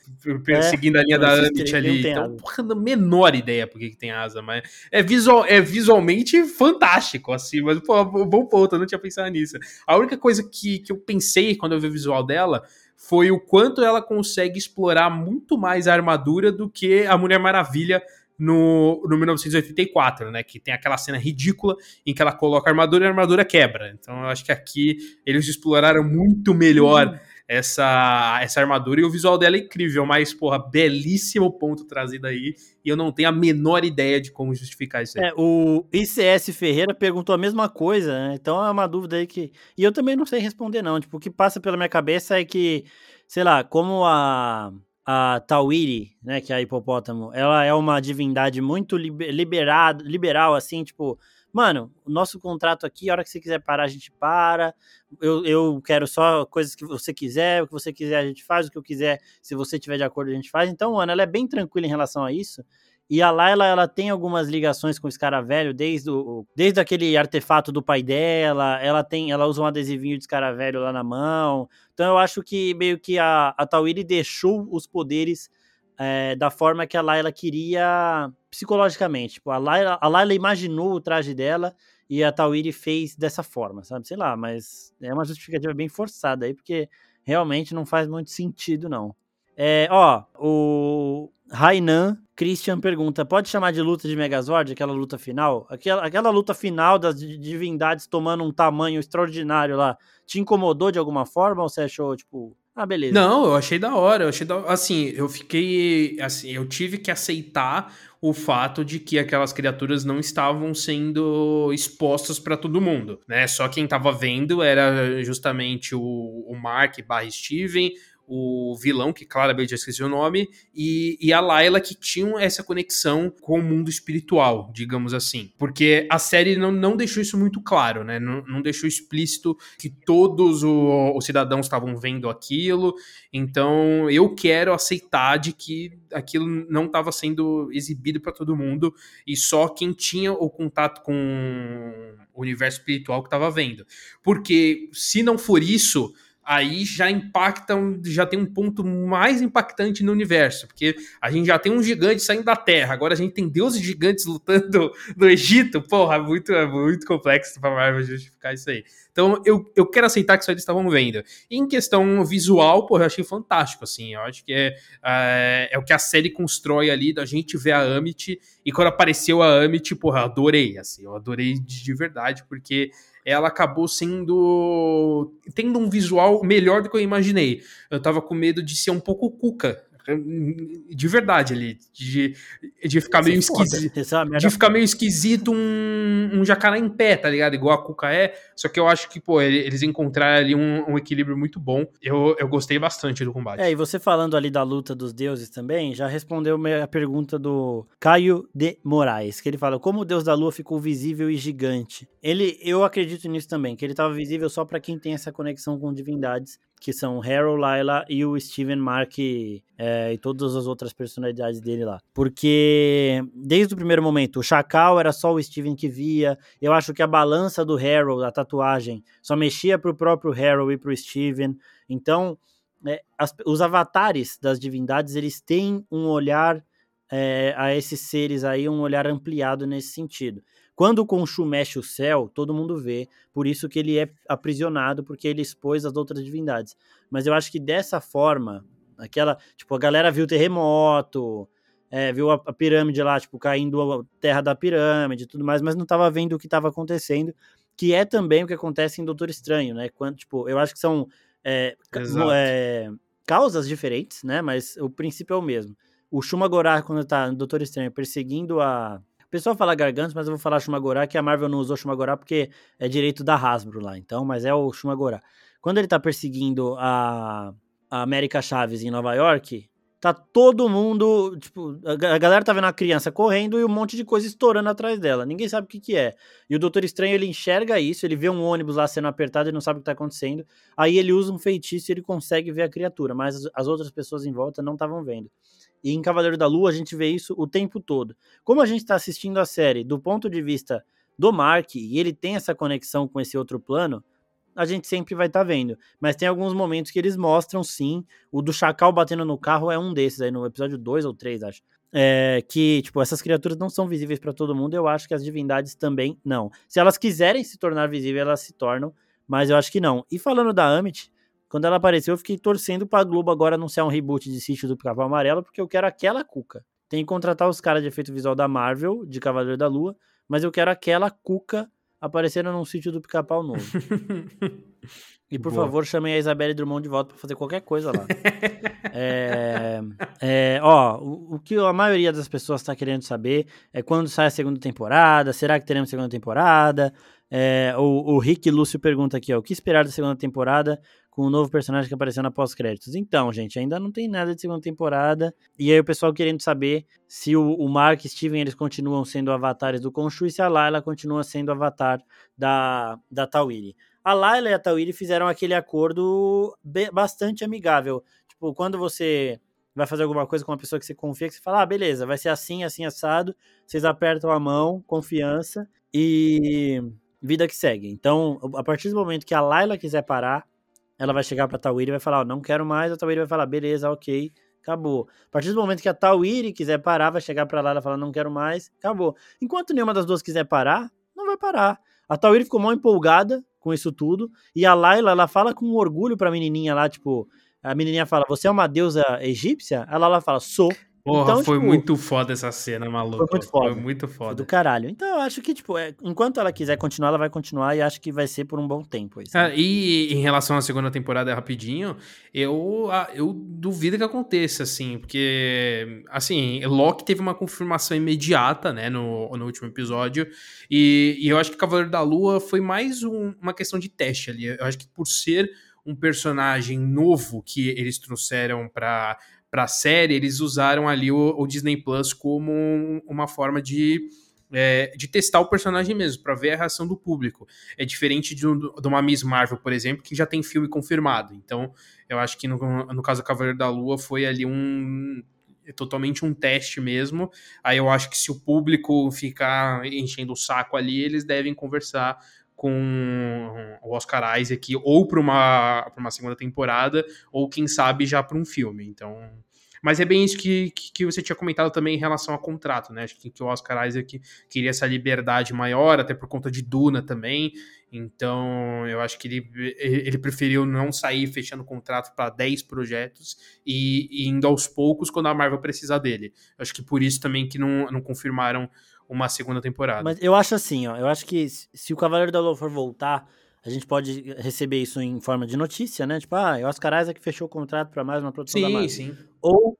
É, Seguindo a linha da Amit ali. Então, porra, a menor ideia por que, que tem asa, mas é, visual, é visualmente fantástico, assim, mas, pô, bom ponto, eu não tinha pensado nisso. A única coisa que, que eu pensei quando eu vi o visual dela foi o quanto ela consegue explorar muito mais a armadura do que a Mulher Maravilha no, no 1984, né? Que tem aquela cena ridícula em que ela coloca a armadura e a armadura quebra. Então eu acho que aqui eles exploraram muito melhor uhum. essa, essa armadura e o visual dela é incrível, mas, porra, belíssimo ponto trazido aí. E eu não tenho a menor ideia de como justificar isso aí. É, o ICS Ferreira perguntou a mesma coisa, né? Então é uma dúvida aí que. E eu também não sei responder, não. Tipo, o que passa pela minha cabeça é que, sei lá, como a a Tawiri, né, que é a hipopótamo, ela é uma divindade muito liberado, liberal, assim, tipo, mano, o nosso contrato aqui, a hora que você quiser parar, a gente para, eu, eu quero só coisas que você quiser, o que você quiser a gente faz, o que eu quiser, se você tiver de acordo a gente faz, então, mano, ela é bem tranquila em relação a isso, e a Layla, ela tem algumas ligações com esse cara velho, desde, o, desde aquele artefato do pai dela, ela tem, ela usa um adesivinho de cara velho lá na mão. Então eu acho que meio que a, a Tawiri deixou os poderes é, da forma que a Layla queria psicologicamente. Tipo, a Layla, a Layla imaginou o traje dela e a Tawiri fez dessa forma, sabe? Sei lá, mas é uma justificativa bem forçada aí, porque realmente não faz muito sentido, não. É, ó, o Rainan Christian pergunta: pode chamar de luta de Megazord, aquela luta final? Aquela, aquela luta final das divindades tomando um tamanho extraordinário lá, te incomodou de alguma forma ou você achou, tipo, Ah, beleza. Não, eu achei da hora, eu achei da assim, eu fiquei assim, eu tive que aceitar o fato de que aquelas criaturas não estavam sendo expostas para todo mundo, né? Só quem estava vendo era justamente o, o Mark barra Steven, o vilão, que claramente eu esqueci o nome, e, e a Layla, que tinham essa conexão com o mundo espiritual, digamos assim. Porque a série não, não deixou isso muito claro, né? Não, não deixou explícito que todos o, os cidadãos estavam vendo aquilo. Então eu quero aceitar de que aquilo não estava sendo exibido para todo mundo e só quem tinha o contato com o universo espiritual que estava vendo. Porque se não for isso aí já impactam, já tem um ponto mais impactante no universo, porque a gente já tem um gigante saindo da Terra, agora a gente tem deuses gigantes lutando no Egito, porra, muito, é muito complexo para Marvel justificar isso aí. Então eu, eu quero aceitar que isso eles estavam vendo. E em questão visual, porra, eu achei fantástico, assim, eu acho que é, é, é o que a série constrói ali, da gente ver a Amit, e quando apareceu a Amit, porra, eu adorei, assim, eu adorei de, de verdade, porque ela acabou sendo. tendo um visual melhor do que eu imaginei. Eu tava com medo de ser um pouco cuca de verdade ali, de, de ficar meio esquisito. De ficar meio esquisito um, um jacaré em pé, tá ligado? Igual a Cuca é. Só que eu acho que, pô, eles encontraram ali um, um, equilíbrio muito bom. Eu, eu gostei bastante do combate. É, e você falando ali da luta dos deuses também, já respondeu a pergunta do Caio de Moraes, que ele fala: como o deus da lua ficou visível e gigante? Ele, eu acredito nisso também, que ele estava visível só para quem tem essa conexão com divindades que são Harold, Layla e o Steven Mark é, e todas as outras personalidades dele lá. Porque desde o primeiro momento, o Chacal era só o Steven que via. Eu acho que a balança do Harold, a tatuagem, só mexia pro próprio Harold e pro Steven. Então, é, as, os avatares das divindades, eles têm um olhar é, a esses seres aí, um olhar ampliado nesse sentido. Quando o Khonshu mexe o céu, todo mundo vê, por isso que ele é aprisionado, porque ele expôs as outras divindades. Mas eu acho que dessa forma, aquela, tipo, a galera viu o terremoto, é, viu a, a, pirâmide lá, tipo, caindo a terra da pirâmide e tudo mais, mas não estava vendo o que estava acontecendo, que é também o que acontece em Doutor Estranho, né? Quando, tipo, eu acho que são é, é, causas diferentes, né? Mas o princípio é o mesmo. O Shumagorá, quando tá no Doutor Estranho perseguindo a, pessoal fala Gargantos, mas eu vou falar Shumagorá, que a Marvel não usou Shumagorá porque é direito da Hasbro lá, então, mas é o Shumagorá. Quando ele tá perseguindo a, a América Chaves em Nova York, tá todo mundo, tipo, a galera tá vendo a criança correndo e um monte de coisa estourando atrás dela. Ninguém sabe o que que é. E o Doutor Estranho, ele enxerga isso, ele vê um ônibus lá sendo apertado e não sabe o que tá acontecendo. Aí ele usa um feitiço e ele consegue ver a criatura, mas as outras pessoas em volta não estavam vendo. E em Cavaleiro da Lua a gente vê isso o tempo todo. Como a gente está assistindo a série do ponto de vista do Mark e ele tem essa conexão com esse outro plano, a gente sempre vai estar tá vendo. Mas tem alguns momentos que eles mostram sim. O do Chacal batendo no carro é um desses aí, no episódio 2 ou 3, acho. É, que, tipo, essas criaturas não são visíveis para todo mundo. Eu acho que as divindades também não. Se elas quiserem se tornar visíveis, elas se tornam. Mas eu acho que não. E falando da Amit, quando ela apareceu, eu fiquei torcendo pra Globo agora anunciar um reboot de Sítio do Pica-Pau Amarelo, porque eu quero aquela cuca. Tem que contratar os caras de efeito visual da Marvel, de Cavaleiro da Lua, mas eu quero aquela cuca aparecendo num sítio do Pica-Pau novo. E por Boa. favor, chamem a Isabelle Drummond de volta para fazer qualquer coisa lá. é, é, ó, o, o, que a maioria das pessoas está querendo saber é quando sai a segunda temporada. Será que teremos segunda temporada? É, o, o Rick Lúcio pergunta aqui, ó, o que esperar da segunda temporada com o novo personagem que apareceu na pós-créditos? Então, gente, ainda não tem nada de segunda temporada. E aí o pessoal querendo saber se o, o Mark e Steven eles continuam sendo avatares do Khonshu e se a Layla continua sendo avatar da, da Tawiri. A Layla e a Tawiri fizeram aquele acordo bastante amigável. Tipo, quando você vai fazer alguma coisa com uma pessoa que você confia, que você fala, ah, beleza, vai ser assim, assim, assado, vocês apertam a mão, confiança, e vida que segue. Então, a partir do momento que a Layla quiser parar, ela vai chegar pra Tawiri e vai falar, não quero mais, a Tawiri vai falar, beleza, ok, acabou. A partir do momento que a Tawiri quiser parar, vai chegar pra Layla e falar, não quero mais, acabou. Enquanto nenhuma das duas quiser parar, não vai parar. A Tawiri ficou mal empolgada com isso tudo, e a Layla, ela fala com orgulho pra menininha lá, tipo, a menininha fala, você é uma deusa egípcia? A Layla fala, sou. Porra, então, foi tipo, muito foda essa cena, maluco. Foi muito foda. Foi muito foda. Foi do caralho. Então eu acho que, tipo, é, enquanto ela quiser continuar, ela vai continuar e acho que vai ser por um bom tempo. Isso, ah, e em relação à segunda temporada, rapidinho, eu, eu duvido que aconteça, assim, porque, assim, Loki teve uma confirmação imediata, né, no, no último episódio, e, e eu acho que Cavaleiro da Lua foi mais um, uma questão de teste ali. Eu acho que por ser um personagem novo que eles trouxeram para para a série, eles usaram ali o, o Disney Plus como um, uma forma de, é, de testar o personagem mesmo, para ver a reação do público. É diferente de, de, uma Miss Marvel, por exemplo, que já tem filme confirmado. Então, eu acho que no, no caso do Cavaleiro da Lua foi ali um totalmente um teste mesmo. Aí eu acho que se o público ficar enchendo o saco ali, eles devem conversar com o Oscar Isaac ou para uma, uma segunda temporada, ou quem sabe já para um filme. Então. Mas é bem isso que, que, você tinha comentado também em relação a contrato, né? Acho que, que o Oscar Isaac queria essa liberdade maior, até por conta de Duna também. Então, eu acho que ele, ele preferiu não sair fechando contrato para 10 projetos e, e, indo aos poucos quando a Marvel precisar dele. Acho que por isso também que não, não confirmaram uma segunda temporada. Mas eu acho assim, ó, eu acho que se o Cavaleiro da Lua for voltar, a gente pode receber isso em forma de notícia, né? Tipo, ah, o Oscar Isaac fechou o contrato para mais uma produção sim, da Marvel. Sim, sim. Ou,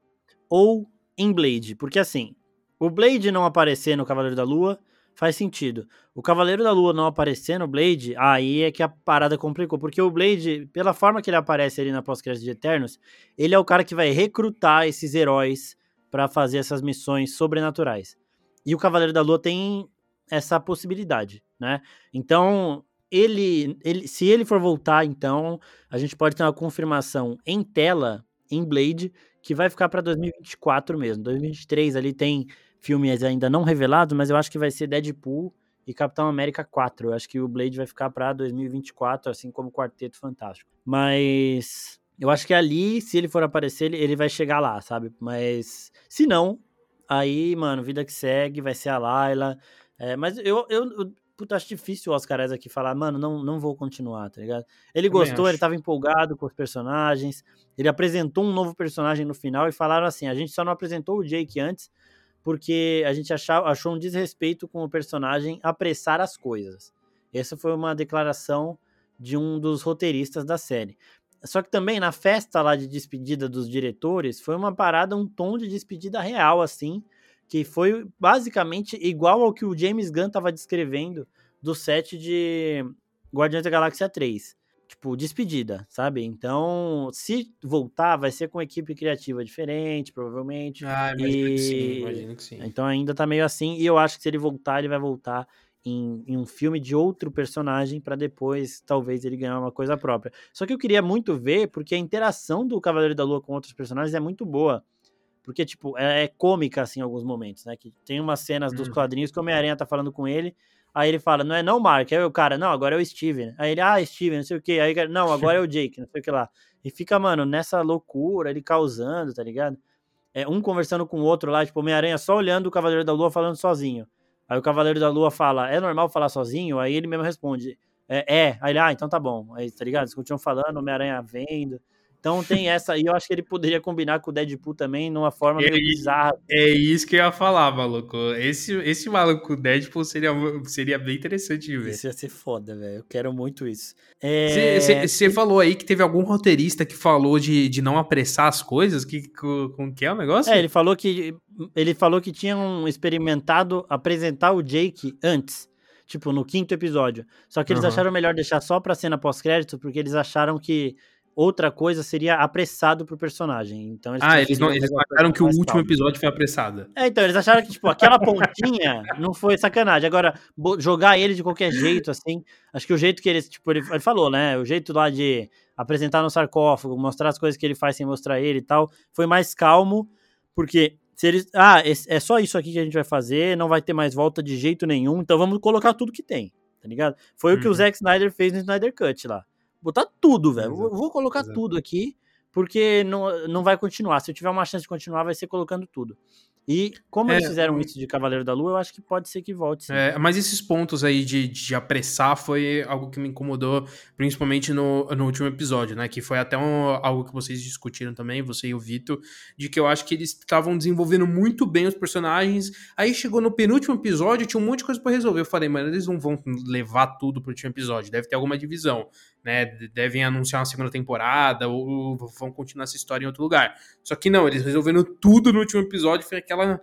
ou em Blade, porque assim, o Blade não aparecer no Cavaleiro da Lua faz sentido. O Cavaleiro da Lua não aparecer no Blade, aí é que a parada complicou, porque o Blade, pela forma que ele aparece ali na pós-crédito de Eternos, ele é o cara que vai recrutar esses heróis para fazer essas missões sobrenaturais. E o Cavaleiro da Lua tem essa possibilidade, né? Então, ele, ele, se ele for voltar, então, a gente pode ter uma confirmação em tela, em Blade, que vai ficar para 2024 mesmo. 2023 ali tem filmes ainda não revelados, mas eu acho que vai ser Deadpool e Capitão América 4. Eu acho que o Blade vai ficar para 2024, assim como o Quarteto Fantástico. Mas eu acho que ali, se ele for aparecer, ele, ele vai chegar lá, sabe? Mas se não, Aí, mano, vida que segue, vai ser a Layla. É, mas eu, eu, eu puta, acho difícil o Oscar Isaac falar, mano, não, não vou continuar, tá ligado? Ele Também gostou, acho. ele tava empolgado com os personagens, ele apresentou um novo personagem no final e falaram assim: a gente só não apresentou o Jake antes porque a gente achava, achou um desrespeito com o personagem apressar as coisas. Essa foi uma declaração de um dos roteiristas da série. Só que também na festa lá de despedida dos diretores, foi uma parada, um tom de despedida real, assim, que foi basicamente igual ao que o James Gunn estava descrevendo do set de Guardiões da Galáxia 3. Tipo, despedida, sabe? Então, se voltar, vai ser com equipe criativa diferente, provavelmente. Ah, imagino e... que sim, imagino que sim. Então ainda tá meio assim, e eu acho que se ele voltar, ele vai voltar em, em um filme de outro personagem para depois talvez ele ganhar uma coisa própria. Só que eu queria muito ver porque a interação do Cavaleiro da Lua com outros personagens é muito boa. Porque, tipo, é, é cômica, assim, em alguns momentos, né? Que tem umas cenas dos uhum. quadrinhos que o Homem-Aranha tá falando com ele, aí ele fala, não é não, Mark, aí o cara, não, agora é o Steven. Aí ele, ah, Steven, não sei o que, aí não, agora é o Jake, não sei o que lá. E fica, mano, nessa loucura, ele causando, tá ligado? É, um conversando com o outro lá, tipo, Homem-Aranha só olhando o Cavaleiro da Lua falando sozinho. Aí o Cavaleiro da Lua fala, é normal falar sozinho? Aí ele mesmo responde, é, é. Aí ele, ah, então tá bom. Aí, tá ligado? Eles continuam falando, Homem-Aranha vendo. Então tem essa aí, eu acho que ele poderia combinar com o Deadpool também, numa forma meio é, bizarra. É isso que eu ia falar, maluco. Esse, esse maluco Deadpool seria, seria bem interessante de ver. Isso ia ser foda, velho. Eu quero muito isso. Você é... falou aí que teve algum roteirista que falou de, de não apressar as coisas? Que, com que é o negócio? É, ele falou que ele falou que tinham experimentado apresentar o Jake antes. Tipo, no quinto episódio. Só que eles uhum. acharam melhor deixar só pra cena pós-crédito, porque eles acharam que outra coisa seria apressado pro personagem. Então eles ah, eles, não, eles acharam que o último calma. episódio foi apressado. É, então, eles acharam que, tipo, aquela pontinha não foi sacanagem. Agora, jogar ele de qualquer jeito, assim, acho que o jeito que eles, tipo, ele, ele falou, né, o jeito lá de apresentar no sarcófago, mostrar as coisas que ele faz sem mostrar ele e tal, foi mais calmo, porque se eles, ah, é só isso aqui que a gente vai fazer, não vai ter mais volta de jeito nenhum, então vamos colocar tudo que tem, tá ligado? Foi uhum. o que o uhum. Zack Snyder fez no Snyder Cut lá botar tudo, velho. Vou, vou colocar Exato. tudo aqui, porque não, não vai continuar. Se eu tiver uma chance de continuar, vai ser colocando tudo. E como é, eles fizeram isso de Cavaleiro da Lua, eu acho que pode ser que volte. É, mas esses pontos aí de, de apressar foi algo que me incomodou, principalmente no, no último episódio, né? Que foi até um, algo que vocês discutiram também, você e o Vitor, de que eu acho que eles estavam desenvolvendo muito bem os personagens. Aí chegou no penúltimo episódio, tinha um monte de coisa para resolver. Eu falei, mano, eles não vão levar tudo pro último episódio, deve ter alguma divisão né? Devem anunciar uma segunda temporada ou vão continuar essa história em outro lugar. Só que não, eles resolveram tudo no último episódio, foi aquela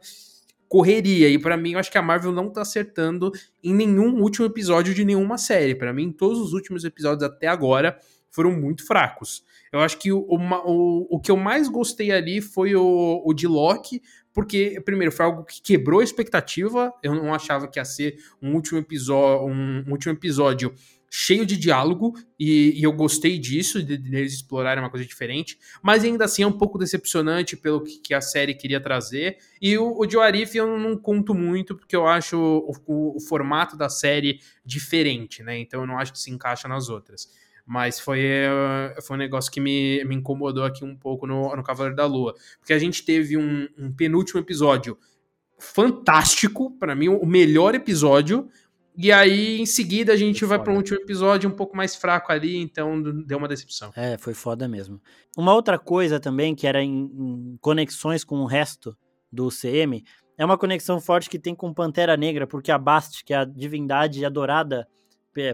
correria. E para mim, eu acho que a Marvel não tá acertando em nenhum último episódio de nenhuma série. Para mim, todos os últimos episódios até agora foram muito fracos. Eu acho que o, o, o que eu mais gostei ali foi o, o de Loki, porque, primeiro, foi algo que quebrou a expectativa. Eu não achava que ia ser um último episódio, um, um último episódio cheio de diálogo, e, e eu gostei disso, de, de, eles explorarem uma coisa diferente, mas ainda assim é um pouco decepcionante pelo que, que a série queria trazer. E o, o Arif eu não conto muito, porque eu acho o, o, o, formato da série diferente, né? Então eu não acho que se encaixa nas outras. Mas foi, eh, foi um negócio que me, me incomodou aqui um pouco no, no Cavaleiro da Lua. Porque a gente teve um, um penúltimo episódio fantástico, para mim, o melhor episódio, e aí, em seguida, a gente foi vai para um último episódio um pouco mais fraco ali, então deu uma decepção. É, foi foda mesmo. Uma outra coisa também, que era em, em conexões com o resto do CM, é uma conexão forte que tem com Pantera Negra, porque a Bast, que é a divindade adorada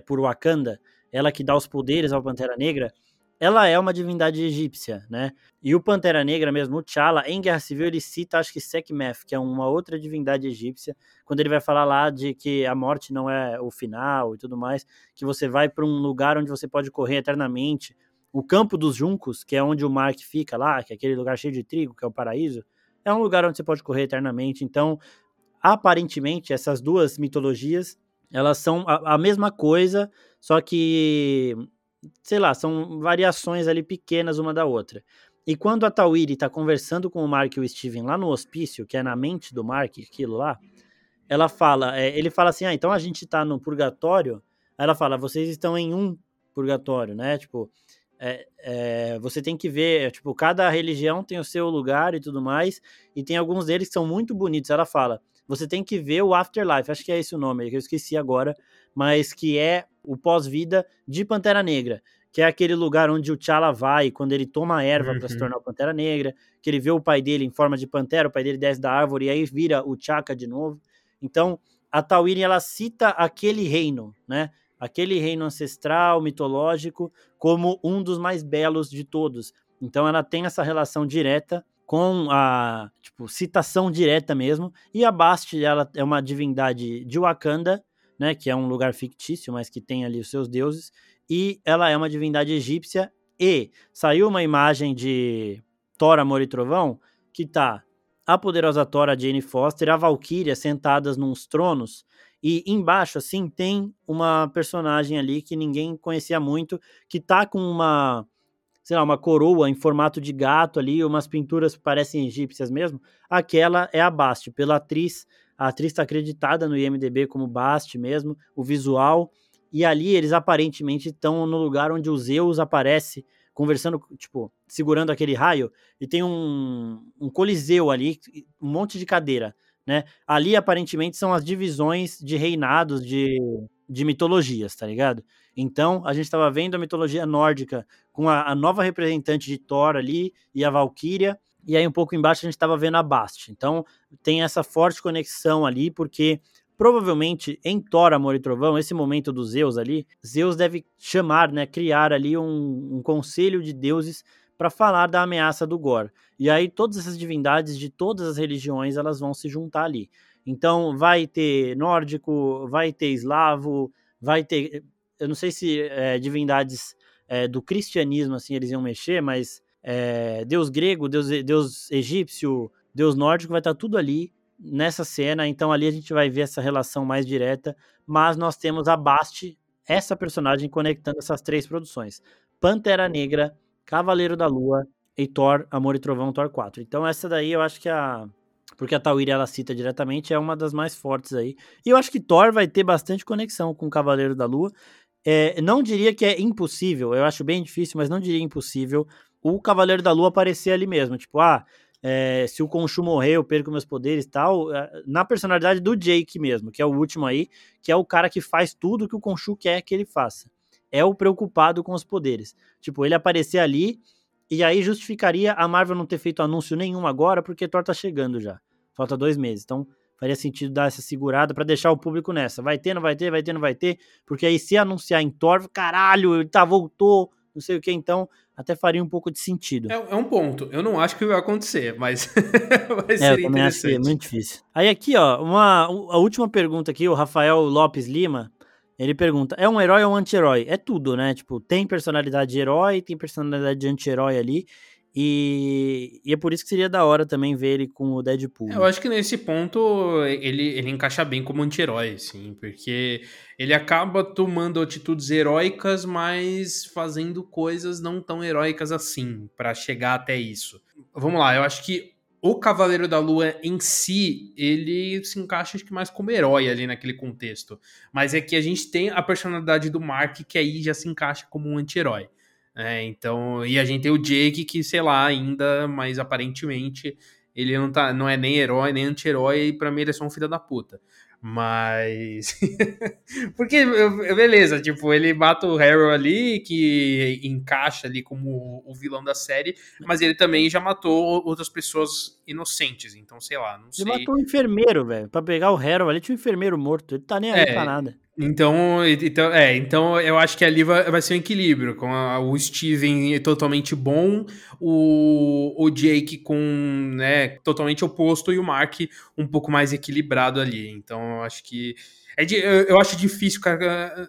por Wakanda, ela que dá os poderes ao Pantera Negra, ela é uma divindade egípcia, né? E o Pantera Negra mesmo, o T'Challa, em Guerra Civil, ele cita, acho que Sekhmet, que é uma outra divindade egípcia, quando ele vai falar lá de que a morte não é o final e tudo mais, que você vai para um lugar onde você pode correr eternamente. O Campo dos Juncos, que é onde o Mark fica lá, que é aquele lugar cheio de trigo, que é o paraíso, é um lugar onde você pode correr eternamente. Então, aparentemente, essas duas mitologias, elas são a, a mesma coisa, só que sei lá, são variações ali pequenas uma da outra. E quando a Tawiri está conversando com o Mark e o Steven lá no hospício, que é na mente do Mark, aquilo lá, ela fala, é, ele fala assim, ah, então a gente está no purgatório. Ela fala, vocês estão em um purgatório, né? Tipo, é, é, você tem que ver, tipo, cada religião tem o seu lugar e tudo mais, e tem alguns deles que são muito bonitos. Ela fala, você tem que ver o Afterlife, acho que é esse o nome, que eu esqueci agora, mas que é o pós-vida de Pantera Negra, que é aquele lugar onde o T'Challa vai quando ele toma a erva uhum. para se tornar o Pantera Negra, que ele vê o pai dele em forma de pantera, o pai dele desce da árvore e aí vira o Chaka de novo. Então, a Tawiri ela cita aquele reino, né? Aquele reino ancestral, mitológico, como um dos mais belos de todos. Então, ela tem essa relação direta com a tipo, citação direta mesmo. E a Bast, ela é uma divindade de Wakanda, né, que é um lugar fictício, mas que tem ali os seus deuses, e ela é uma divindade egípcia, e saiu uma imagem de Thor, Amor e Trovão, que tá a poderosa Thor, a Jane Foster, a Valkyria sentadas nos tronos, e embaixo, assim, tem uma personagem ali que ninguém conhecia muito, que tá com uma, sei lá, uma coroa em formato de gato ali, umas pinturas que parecem egípcias mesmo. Aquela é a Bast, pela atriz a atriz está acreditada no IMDB como Bast mesmo, o visual. E ali eles aparentemente estão no lugar onde o Zeus aparece conversando, tipo, segurando aquele raio, e tem um, um coliseu ali, um monte de cadeira, né? Ali aparentemente são as divisões de reinados de, de mitologias, tá ligado? Então a gente estava vendo a mitologia nórdica com a, a nova representante de Thor ali e a Valkyria, e aí um pouco embaixo a gente estava vendo a Bast. Então tem essa forte conexão ali, porque provavelmente em Thor, Amor e Trovão, esse momento dos Zeus ali, Zeus deve chamar, né, criar ali um, um conselho de deuses para falar da ameaça do Gor. E aí todas essas divindades de todas as religiões elas vão se juntar ali. Então vai ter nórdico, vai ter eslavo, vai ter, eu não sei se é, divindades é, do cristianismo assim eles iam mexer, mas é, deus grego, deus, deus egípcio, deus nórdico, vai estar tudo ali nessa cena. Então ali a gente vai ver essa relação mais direta. Mas nós temos a Bast, essa personagem conectando essas três produções: Pantera Negra, Cavaleiro da Lua e Thor, Amor e Trovão, Thor 4. Então essa daí eu acho que a porque a Tawiri ela cita diretamente, é uma das mais fortes aí. E eu acho que Thor vai ter bastante conexão com o Cavaleiro da Lua. É, não diria que é impossível, eu acho bem difícil, mas não diria impossível o Cavaleiro da Lua aparecer ali mesmo. Tipo, ah, é, se o Khonshu morrer, eu perco meus poderes e tal, é, na personalidade do Jake mesmo, que é o último aí, que é o cara que faz tudo que o Khonshu quer que ele faça. É o preocupado com os poderes. Tipo, ele aparecer ali, e aí justificaria a Marvel não ter feito anúncio nenhum agora, porque Thor tá chegando já. Falta dois meses. Então, faria sentido dar essa segurada para deixar o público nessa. Vai ter, não vai ter, vai ter, não vai ter. Porque aí, se anunciar em Thor, caralho, ele tá, voltou, não sei o que, então até faria um pouco de sentido. É, é um ponto. Eu não acho que vai acontecer, mas vai ser é, eu Acho que é muito difícil. Aí aqui, ó, uma, a última pergunta aqui, o Rafael Lopes Lima, ele pergunta: é um herói ou um anti-herói? É tudo, né? Tipo, tem personalidade de herói, tem personalidade de anti-herói ali. E, e, é por isso que seria da hora também ver ele com o Deadpool. Eu acho que nesse ponto ele, ele encaixa bem como anti-herói, sim, porque ele acaba tomando atitudes heróicas, mas fazendo coisas não tão heróicas assim, para chegar até isso. Vamos lá, eu acho que o Cavaleiro da Lua em si, ele se encaixa acho que mais como herói ali naquele contexto. Mas é que a gente tem a personalidade do Mark, que aí já se encaixa como um anti-herói. É, então, e a gente tem o Jake que, sei lá, ainda, mas aparentemente ele não, tá, não é nem herói, nem anti-herói, e pra mim ele é só um filho da puta. Mas. Porque, beleza, tipo, ele mata o Harrow ali, que encaixa ali como o vilão da série, mas ele também já matou outras pessoas inocentes, então sei lá, não sei. Ele matou um enfermeiro, velho. Pra pegar o Harrow ali, tinha um enfermeiro morto. Ele tá nem aí é, pra nada. Então, então, é, então eu acho que ali vai, vai ser um equilíbrio, com a, o Steven totalmente bom, o, o Jake com, né, totalmente oposto e o Mark um pouco mais equilibrado ali. Então, eu acho que é de, eu, eu acho difícil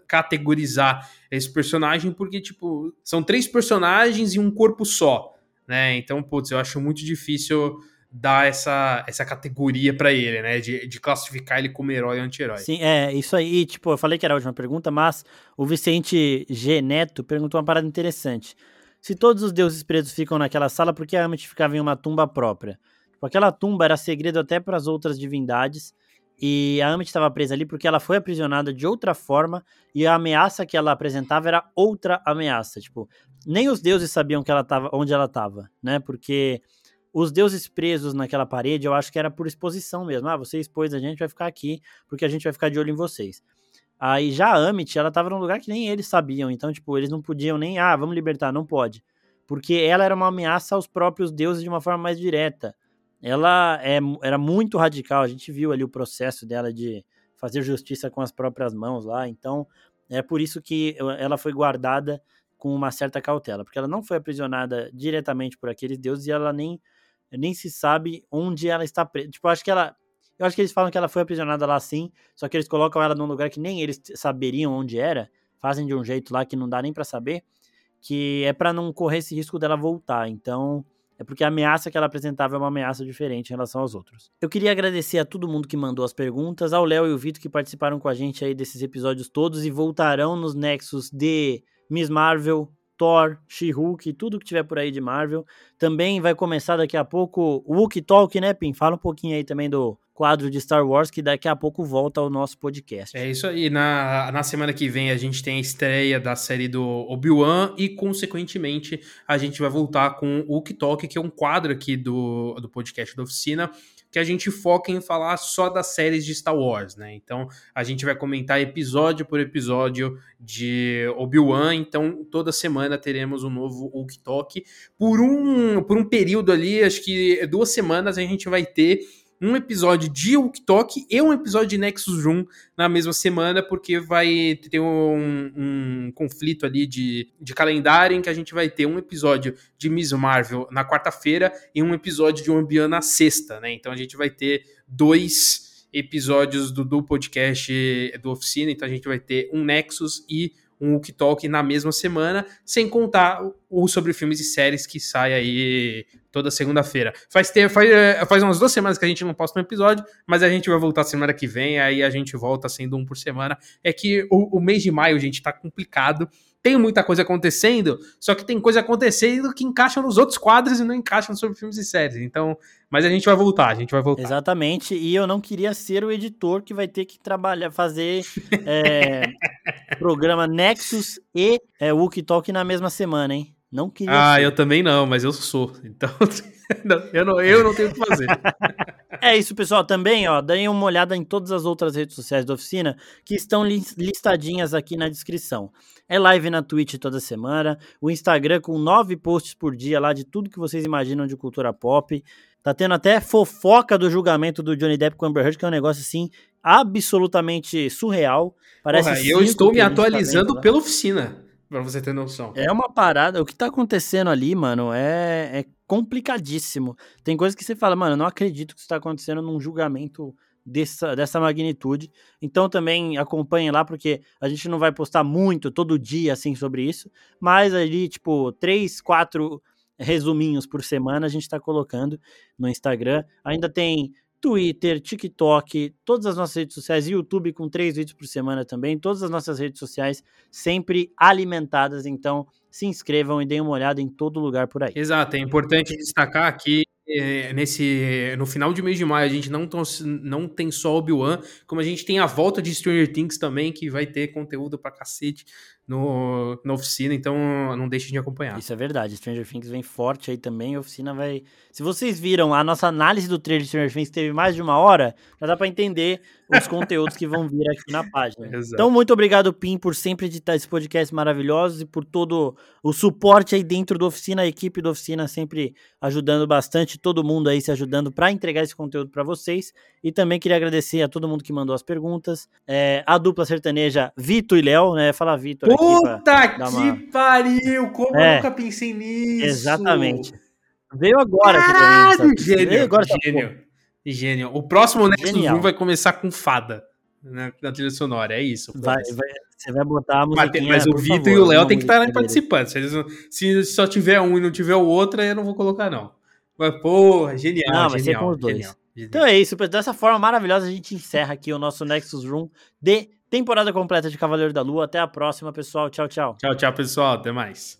categorizar esse personagem porque tipo, são três personagens e um corpo só, né? Então, putz, eu acho muito difícil dar essa, essa categoria para ele, né? De, de classificar ele como herói ou anti-herói. Sim, é, isso aí, tipo, eu falei que era a última pergunta, mas o Vicente G. Neto perguntou uma parada interessante. Se todos os deuses presos ficam naquela sala, por que a Amit ficava em uma tumba própria? Tipo, aquela tumba era segredo até para as outras divindades, e a Amit estava presa ali porque ela foi aprisionada de outra forma, e a ameaça que ela apresentava era outra ameaça. Tipo, nem os deuses sabiam que ela tava, onde ela estava, né? Porque os deuses presos naquela parede, eu acho que era por exposição mesmo. Ah, você expôs a gente, vai ficar aqui, porque a gente vai ficar de olho em vocês. Aí já a Amit, ela tava num lugar que nem eles sabiam, então, tipo, eles não podiam nem, ah, vamos libertar, não pode. Porque ela era uma ameaça aos próprios deuses de uma forma mais direta. Ela é, era muito radical, a gente viu ali o processo dela de fazer justiça com as próprias mãos lá, então é por isso que ela foi guardada com uma certa cautela, porque ela não foi aprisionada diretamente por aqueles deuses e ela nem nem se sabe onde ela está presa. Tipo, acho que ela. Eu acho que eles falam que ela foi aprisionada lá sim, só que eles colocam ela num lugar que nem eles saberiam onde era, fazem de um jeito lá que não dá nem para saber, que é para não correr esse risco dela voltar. Então, é porque a ameaça que ela apresentava é uma ameaça diferente em relação aos outros. Eu queria agradecer a todo mundo que mandou as perguntas, ao Léo e o Vitor que participaram com a gente aí desses episódios todos e voltarão nos nexos de Miss Marvel, Thor, She-Hulk, tudo que tiver por aí de Marvel. Também vai começar daqui a pouco o Wookie Talk, né, Pim? Fala um pouquinho aí também do quadro de Star Wars, que daqui a pouco volta ao nosso podcast. É isso aí. Na, na semana que vem a gente tem a estreia da série do Obi-Wan e, consequentemente, a gente vai voltar com o Wookie Talk, que é um quadro aqui do, do podcast da oficina, que a gente foca em falar só das séries de Star Wars, né? Então a gente vai comentar episódio por episódio de Obi-Wan, então toda semana teremos um novo Hulk Talk. Por um, por um período ali, acho que duas semanas a gente vai ter um episódio de Hulk Talk e um episódio de Nexus Room na mesma semana, porque vai ter um, um, conflito ali de, de calendário em que a gente vai ter um episódio de Miss Marvel na quarta-feira e um episódio de One na sexta, né? Então a gente vai ter dois episódios do, do podcast do Oficina, então a gente vai ter um Nexus e um Wookie Talk na mesma semana, sem contar o sobre filmes e séries que sai aí toda segunda-feira. Faz, faz, é, faz umas duas semanas que a gente não posta um episódio, mas a gente vai voltar semana que vem, aí a gente volta sendo um por semana. É que o, o mês de maio, gente, tá complicado tem muita coisa acontecendo, só que tem coisa acontecendo que encaixam nos outros quadros e não encaixam sobre filmes e séries. Então, mas a gente vai voltar, a gente vai voltar. Exatamente, e eu não queria ser o editor que vai ter que trabalhar, fazer é, programa Nexus e é, Wookie Talk na mesma semana, hein? Não queria. Ah, ser. eu também não, mas eu sou. Então. não, eu, não, eu não tenho o que fazer. é isso, pessoal. Também, ó, deem uma olhada em todas as outras redes sociais da oficina que estão listadinhas aqui na descrição. É live na Twitch toda semana, o Instagram com nove posts por dia lá de tudo que vocês imaginam de cultura pop. Tá tendo até fofoca do julgamento do Johnny Depp com Amber Heard, que é um negócio assim absolutamente surreal. Parece Porra, eu estou me atualizando tá pela oficina, pra você ter noção. É uma parada. O que tá acontecendo ali, mano, é, é complicadíssimo. Tem coisas que você fala, mano, eu não acredito que isso tá acontecendo num julgamento dessa, dessa magnitude. Então também acompanhem lá, porque a gente não vai postar muito todo dia assim sobre isso, mas ali, tipo, três, quatro resuminhos por semana a gente está colocando no Instagram. Ainda tem Twitter, TikTok, todas as nossas redes sociais, YouTube com três vídeos por semana também, todas as nossas redes sociais sempre alimentadas, então se inscrevam e deem uma olhada em todo lugar por aí. Exato, é importante destacar aqui é, nesse no final de mês de maio a gente não, não tem só Obi-Wan, como a gente tem a volta de Stranger Things também, que vai ter conteúdo pra cacete no, na oficina, então não deixe de acompanhar. Isso é verdade, Stranger Things vem forte aí também, a oficina vai... Se vocês viram, a nossa análise do trailer de Stranger Things teve mais de uma hora, já dá para entender os conteúdos que vão vir aqui na página. Exato. Então, muito obrigado, Pim, por sempre editar esse podcast maravilhoso e por todo o suporte aí dentro da oficina, a equipe da oficina sempre ajudando bastante, todo mundo aí se ajudando para entregar esse conteúdo para vocês. E também queria agradecer a todo mundo que mandou as perguntas, é, a dupla sertaneja Vitor e Léo, né? Fala Vitor Puta que uma... pariu! Como é, eu nunca pensei nisso? Exatamente. Veio agora. Caralho, aqui gênio, Veio agora gênio. Gênio. O próximo Nexus Genial. vai começar com fada na, na trilha sonora, é isso. Vai, vai, você vai botar a. Mas, mas o Vitor e o Léo tem que estar participando. Se, se só tiver um e não tiver o outro, eu não vou colocar, não. Mas, porra, genial. Não, vai genial, ser com os dois. Genial, genial. Então é isso, dessa forma maravilhosa a gente encerra aqui o nosso Nexus Room de temporada completa de Cavaleiro da Lua. Até a próxima, pessoal. Tchau, tchau. Tchau, tchau, pessoal. Até mais.